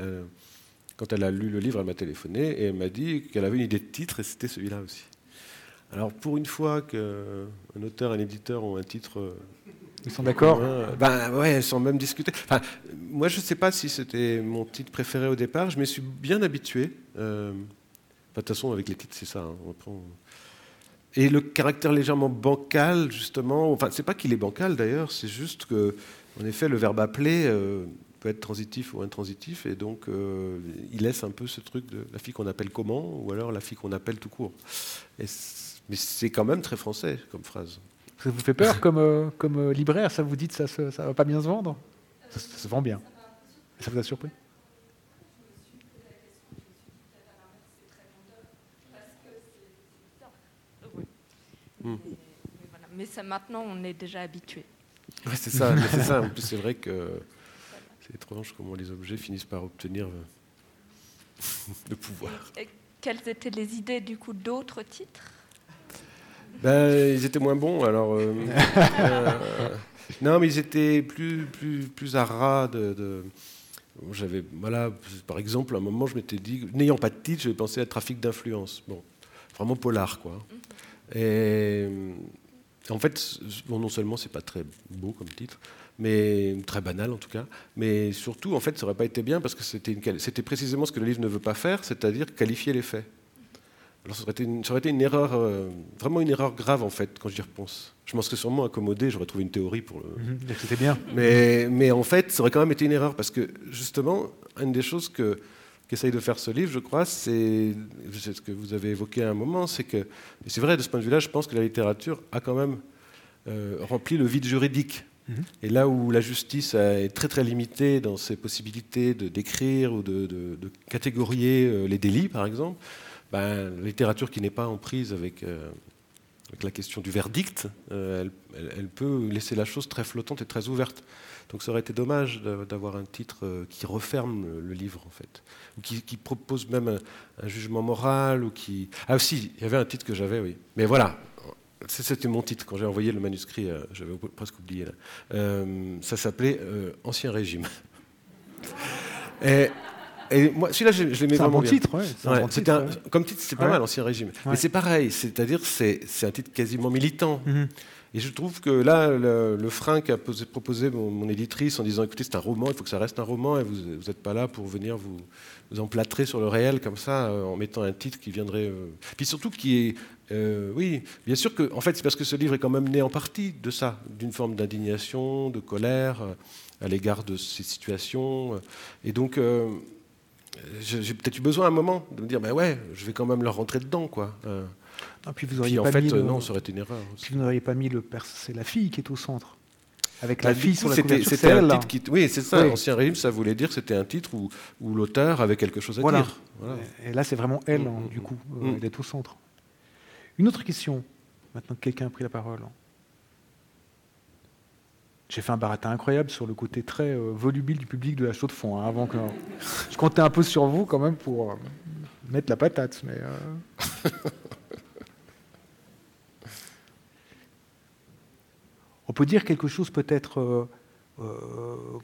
quand elle a lu le livre, elle m'a téléphoné et elle m'a dit qu'elle avait une idée de titre et c'était celui-là aussi. Alors pour une fois qu'un auteur et un éditeur ont un titre ils sont d'accord Ben ouais, sont même discutés. Enfin, moi, je ne sais pas si c'était mon titre préféré au départ. Je m'y suis bien habitué. Euh, de toute façon, avec les titres, c'est ça. Hein, Et le caractère légèrement bancal, justement, enfin, c'est pas qu'il est bancal d'ailleurs, c'est juste que, en effet, le verbe appeler euh, peut être transitif ou intransitif, et donc euh, il laisse un peu ce truc de la fille qu'on appelle comment, ou alors la fille qu'on appelle tout court. mais c'est quand même très français comme phrase. Ça vous fait peur comme, euh, comme euh, libraire Ça vous dit que ça ne va pas bien se vendre ça, se vend bien. Ça vous a surpris Mais ça, maintenant, on est déjà habitué. c'est ça, c'est ça. En plus, c'est vrai que c'est étrange comment les objets finissent par obtenir euh, le pouvoir. quelles étaient les idées du coup d'autres titres? Ben, Ils étaient moins bons. Alors, euh, euh, non, mais ils étaient plus, plus, plus à ras de. j'avais, voilà, par exemple, à un moment, je m'étais dit, n'ayant pas de titre, j'avais pensé à trafic d'influence. Bon, vraiment polar, quoi. Et en fait, non seulement c'est pas très beau comme titre, mais très banal en tout cas, mais surtout, en fait, ça aurait pas été bien parce que c'était, c'était précisément ce que le livre ne veut pas faire, c'est-à-dire qualifier les faits. Alors ça aurait été une, été une erreur, euh, vraiment une erreur grave en fait, quand j'y repense. Je m'en serais sûrement accommodé, j'aurais trouvé une théorie pour le. Mhm, c'était bien. Mais, mais, en fait, ça aurait quand même été une erreur parce que justement, une des choses que qu'essaye de faire ce livre, je crois, c'est ce que vous avez évoqué à un moment, c'est que, et c'est vrai de ce point de vue-là, je pense que la littérature a quand même euh, rempli le vide juridique. Mhm. Et là où la justice est très très limitée dans ses possibilités de décrire ou de, catégorier euh, les délits, par exemple, ben, la littérature qui n'est pas en prise avec, euh, la question du verdict, euh, elle, peut laisser la chose très flottante et très ouverte. Donc ça aurait été dommage d'avoir un titre qui referme le, livre, en fait, ou qui, propose même un, jugement moral, ou qui... Ah si, il y avait un titre que j'avais, oui. Mais voilà, c'était mon titre quand j'ai envoyé le manuscrit, euh, j'avais presque oublié. Euh, ça s'appelait euh, Ancien Régime. et, moi, celui-là, je, je l'aimais vraiment bon Titre, ouais, un bon titre, Comme titre, c'est pas mal, Ancien Régime. Mais c'est pareil, c'est-à-dire c'est, c'est un titre quasiment militant. Mhm. Et je trouve que là, le, frein qu'a proposé mon, éditrice en disant écoutez, c'est un roman, il faut que ça reste un roman, et vous n'êtes pas là pour venir vous, vous, emplâtrer sur le réel comme ça, en mettant un titre qui viendrait. Puis surtout qui est euh, oui, bien sûr que, en fait, c'est parce que ce livre est quand même né en partie de ça, d'une forme d'indignation, de colère euh, à l'égard de ces situations. Euh. Et donc, j'ai peut-être eu besoin à un moment de me dire, ben ouais, je vais quand même leur rentrer dedans, quoi. Ah, puis vous auriez en pas fait, mis non, ça aurait été une erreur. vous n'auriez pas mis le père, c'est la fille qui est au centre. Avec la, fille sur la C'était un titre qui, oui, c'est ça. Ancien régime, ça voulait dire c'était un titre où, où l'auteur avait quelque chose à dire. Et là, c'est vraiment elle, mm, hein, du mm, coup, mm. elle est au centre. Une autre question, maintenant que quelqu'un a pris la parole. J'ai fait un baratin incroyable sur le côté très euh, volubile du public de la chaude de fond. Hein, avant que je comptais un peu sur vous quand même pour euh, mettre la patate, mais. Euh. On peut dire quelque chose peut-être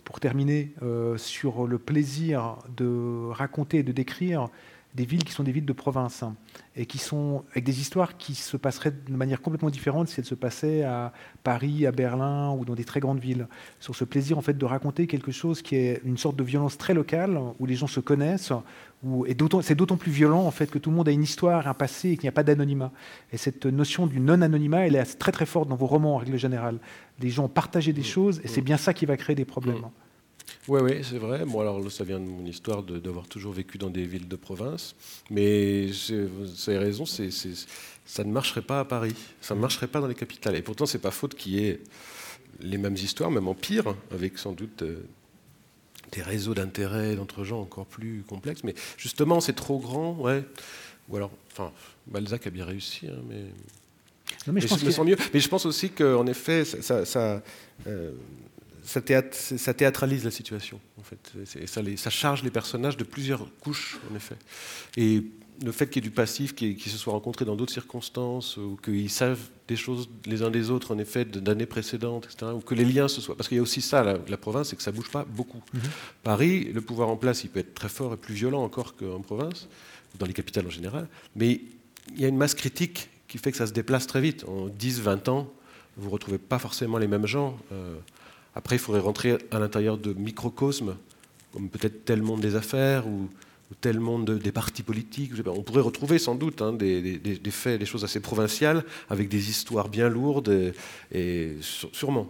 pour terminer sur le plaisir de raconter et de décrire des villes qui sont des villes de province hein, et qui sont avec des histoires qui se passeraient de manière complètement différente si elles se passaient à Paris, à Berlin ou dans des très grandes villes. Sur ce plaisir en fait de raconter quelque chose qui est une sorte de violence très locale où les gens se connaissent. Où, et c'est d'autant plus violent en fait que tout le monde a une histoire, un passé et qu'il n'y a pas d'anonymat. Et cette notion du non-anonymat, elle est très très forte dans vos romans en règle générale. Les gens ont partagé des mmh. choses et c'est bien ça qui va créer des problèmes. Mmh. Oui, oui, c'est vrai. Bon, alors ça vient de mon histoire d'avoir toujours vécu dans des villes de province. Mais vous avez raison, c'est, ça ne marcherait pas à Paris. Ça ne marcherait pas dans les capitales. Et pourtant, c'est pas faute qu'il y ait les mêmes histoires, même en pire, avec sans doute euh, des réseaux d'intérêts d'entre gens encore plus complexes. Mais justement, c'est trop grand, ouais. Ou alors, enfin, Balzac a bien réussi, hein, mais. Non, mais, je, pense me sens mieux. Mais je pense aussi qu'en effet, ça, ça, euh, ça, théâtralise la situation, en fait. Ça, ça, charge les personnages de plusieurs couches, en effet. Et le fait qu'il y ait du passif, qu'ils se soient rencontrés dans d'autres circonstances, ou qu'ils savent des choses les uns des autres, en effet, d'années précédentes, etc., ou que les liens se soient. Parce qu'il y a aussi ça, la, province, c'est que ça ne bouge pas beaucoup. Mm-hmm. Paris, le pouvoir en place, il peut être très fort et plus violent encore qu'en province, dans les capitales en général, mais il y a une masse critique qui fait que ça se déplace très vite. En 10, 20 ans, vous ne retrouvez pas forcément les mêmes gens. Euh, après, il faudrait rentrer à l'intérieur de microcosmes, comme peut-être tel monde des affaires ou, tel monde des partis politiques. On pourrait retrouver sans doute hein, des, faits, des choses assez provinciales, avec des histoires bien lourdes, et, sûrement.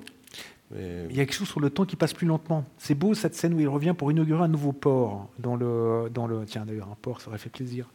Il y a quelque chose sur le temps qui passe plus lentement. C'est beau cette scène où il revient pour inaugurer un nouveau port dans le, dans le. Tiens, d'ailleurs, un port, ça aurait fait plaisir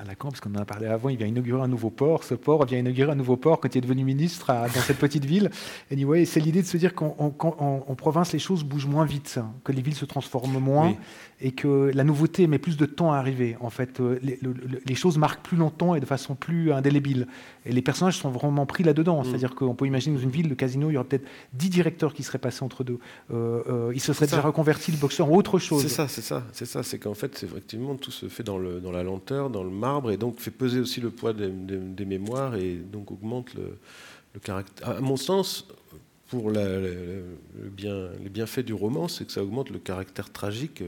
à Lacan, parce qu'on en a parlé avant, il vient inaugurer un nouveau port. Ce port vient inaugurer un nouveau port quand il est devenu ministre dans cette petite ville. Anyway, c'est l'idée de se dire qu'en province, les choses bougent moins vite, que les villes se transforment moins, et que la nouveauté met plus de temps à arriver. En fait, euh, les, choses marquent plus longtemps et de façon plus indélébile. Et les personnages sont vraiment pris là-dedans. Mm. C'est-à-dire qu'on peut imaginer dans une ville, le casino, il y aurait peut-être dix directeurs qui seraient passés entre deux. Euh, euh, ils se seraient déjà reconvertis, le boxeur, en autre chose. C'est ça, c'est ça, c'est ça. C'est qu'en fait, effectivement, tout se fait dans, le, dans la lenteur, dans le marbre, et donc fait peser aussi le poids des, mémoires et donc augmente le, le caractère. À mon sens, pour les bienfaits du roman, c'est que ça augmente le caractère tragique.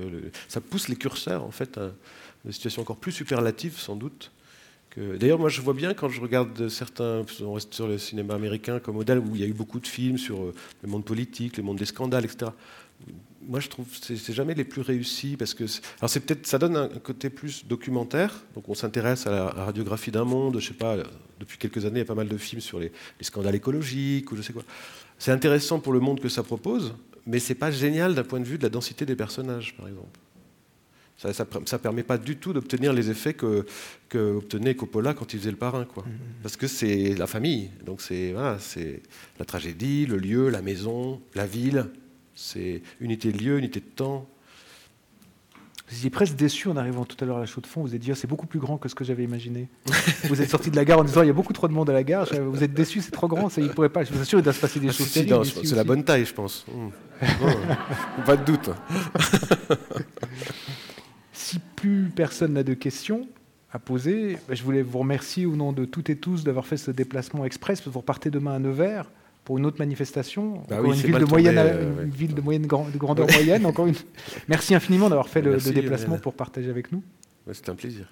ça pousse les curseurs, en fait, à des situations encore plus superlatives, sans doute. D'ailleurs, moi, je vois bien quand je regarde certains, on reste sur le cinéma américain comme modèle, où il y a eu beaucoup de films sur euh, le monde politique, le monde des scandales, etc moi, je trouve que c'est jamais les plus réussis parce que alors c'est peut-être ça donne un côté plus documentaire. Donc on s'intéresse à la radiographie d'un monde. Je sais pas. Depuis quelques années, il y a pas mal de films sur les, scandales écologiques ou je sais quoi. C'est intéressant pour le monde que ça propose, mais c'est pas génial d'un point de vue de la densité des personnages, par exemple. Ça ne permet pas du tout d'obtenir les effets que, que, obtenait Coppola quand il faisait le parrain. Quoi. Mm-hmm. Parce que c'est la famille. Donc c'est voilà, la tragédie, le lieu, la maison, la ville. C'est unité de lieu, unité de temps. Vous étiez presque déçu en arrivant tout à l'heure à la chaux de fond. Vous avez dit, ah, c'est beaucoup plus grand que ce que j'avais imaginé. vous êtes sorti de la gare en disant, il y a beaucoup trop de monde à la gare. Vous êtes déçu, c'est trop grand. Ça, il pourrait pas. Je vous assure, il doit se passer des ah, choses. c'est la bonne taille, je pense. Mmh. pas de doute. si plus personne n'a de questions à poser, ben, je voulais vous remercier au nom de toutes et tous d'avoir fait ce déplacement express. Vous repartez demain à Nevers pour une autre manifestation. Bah une, ville de moyenne, une ville de moyenne de grandeur moyenne. Encore une. Merci infiniment d'avoir fait le, déplacement pour partager avec nous. C'est un plaisir.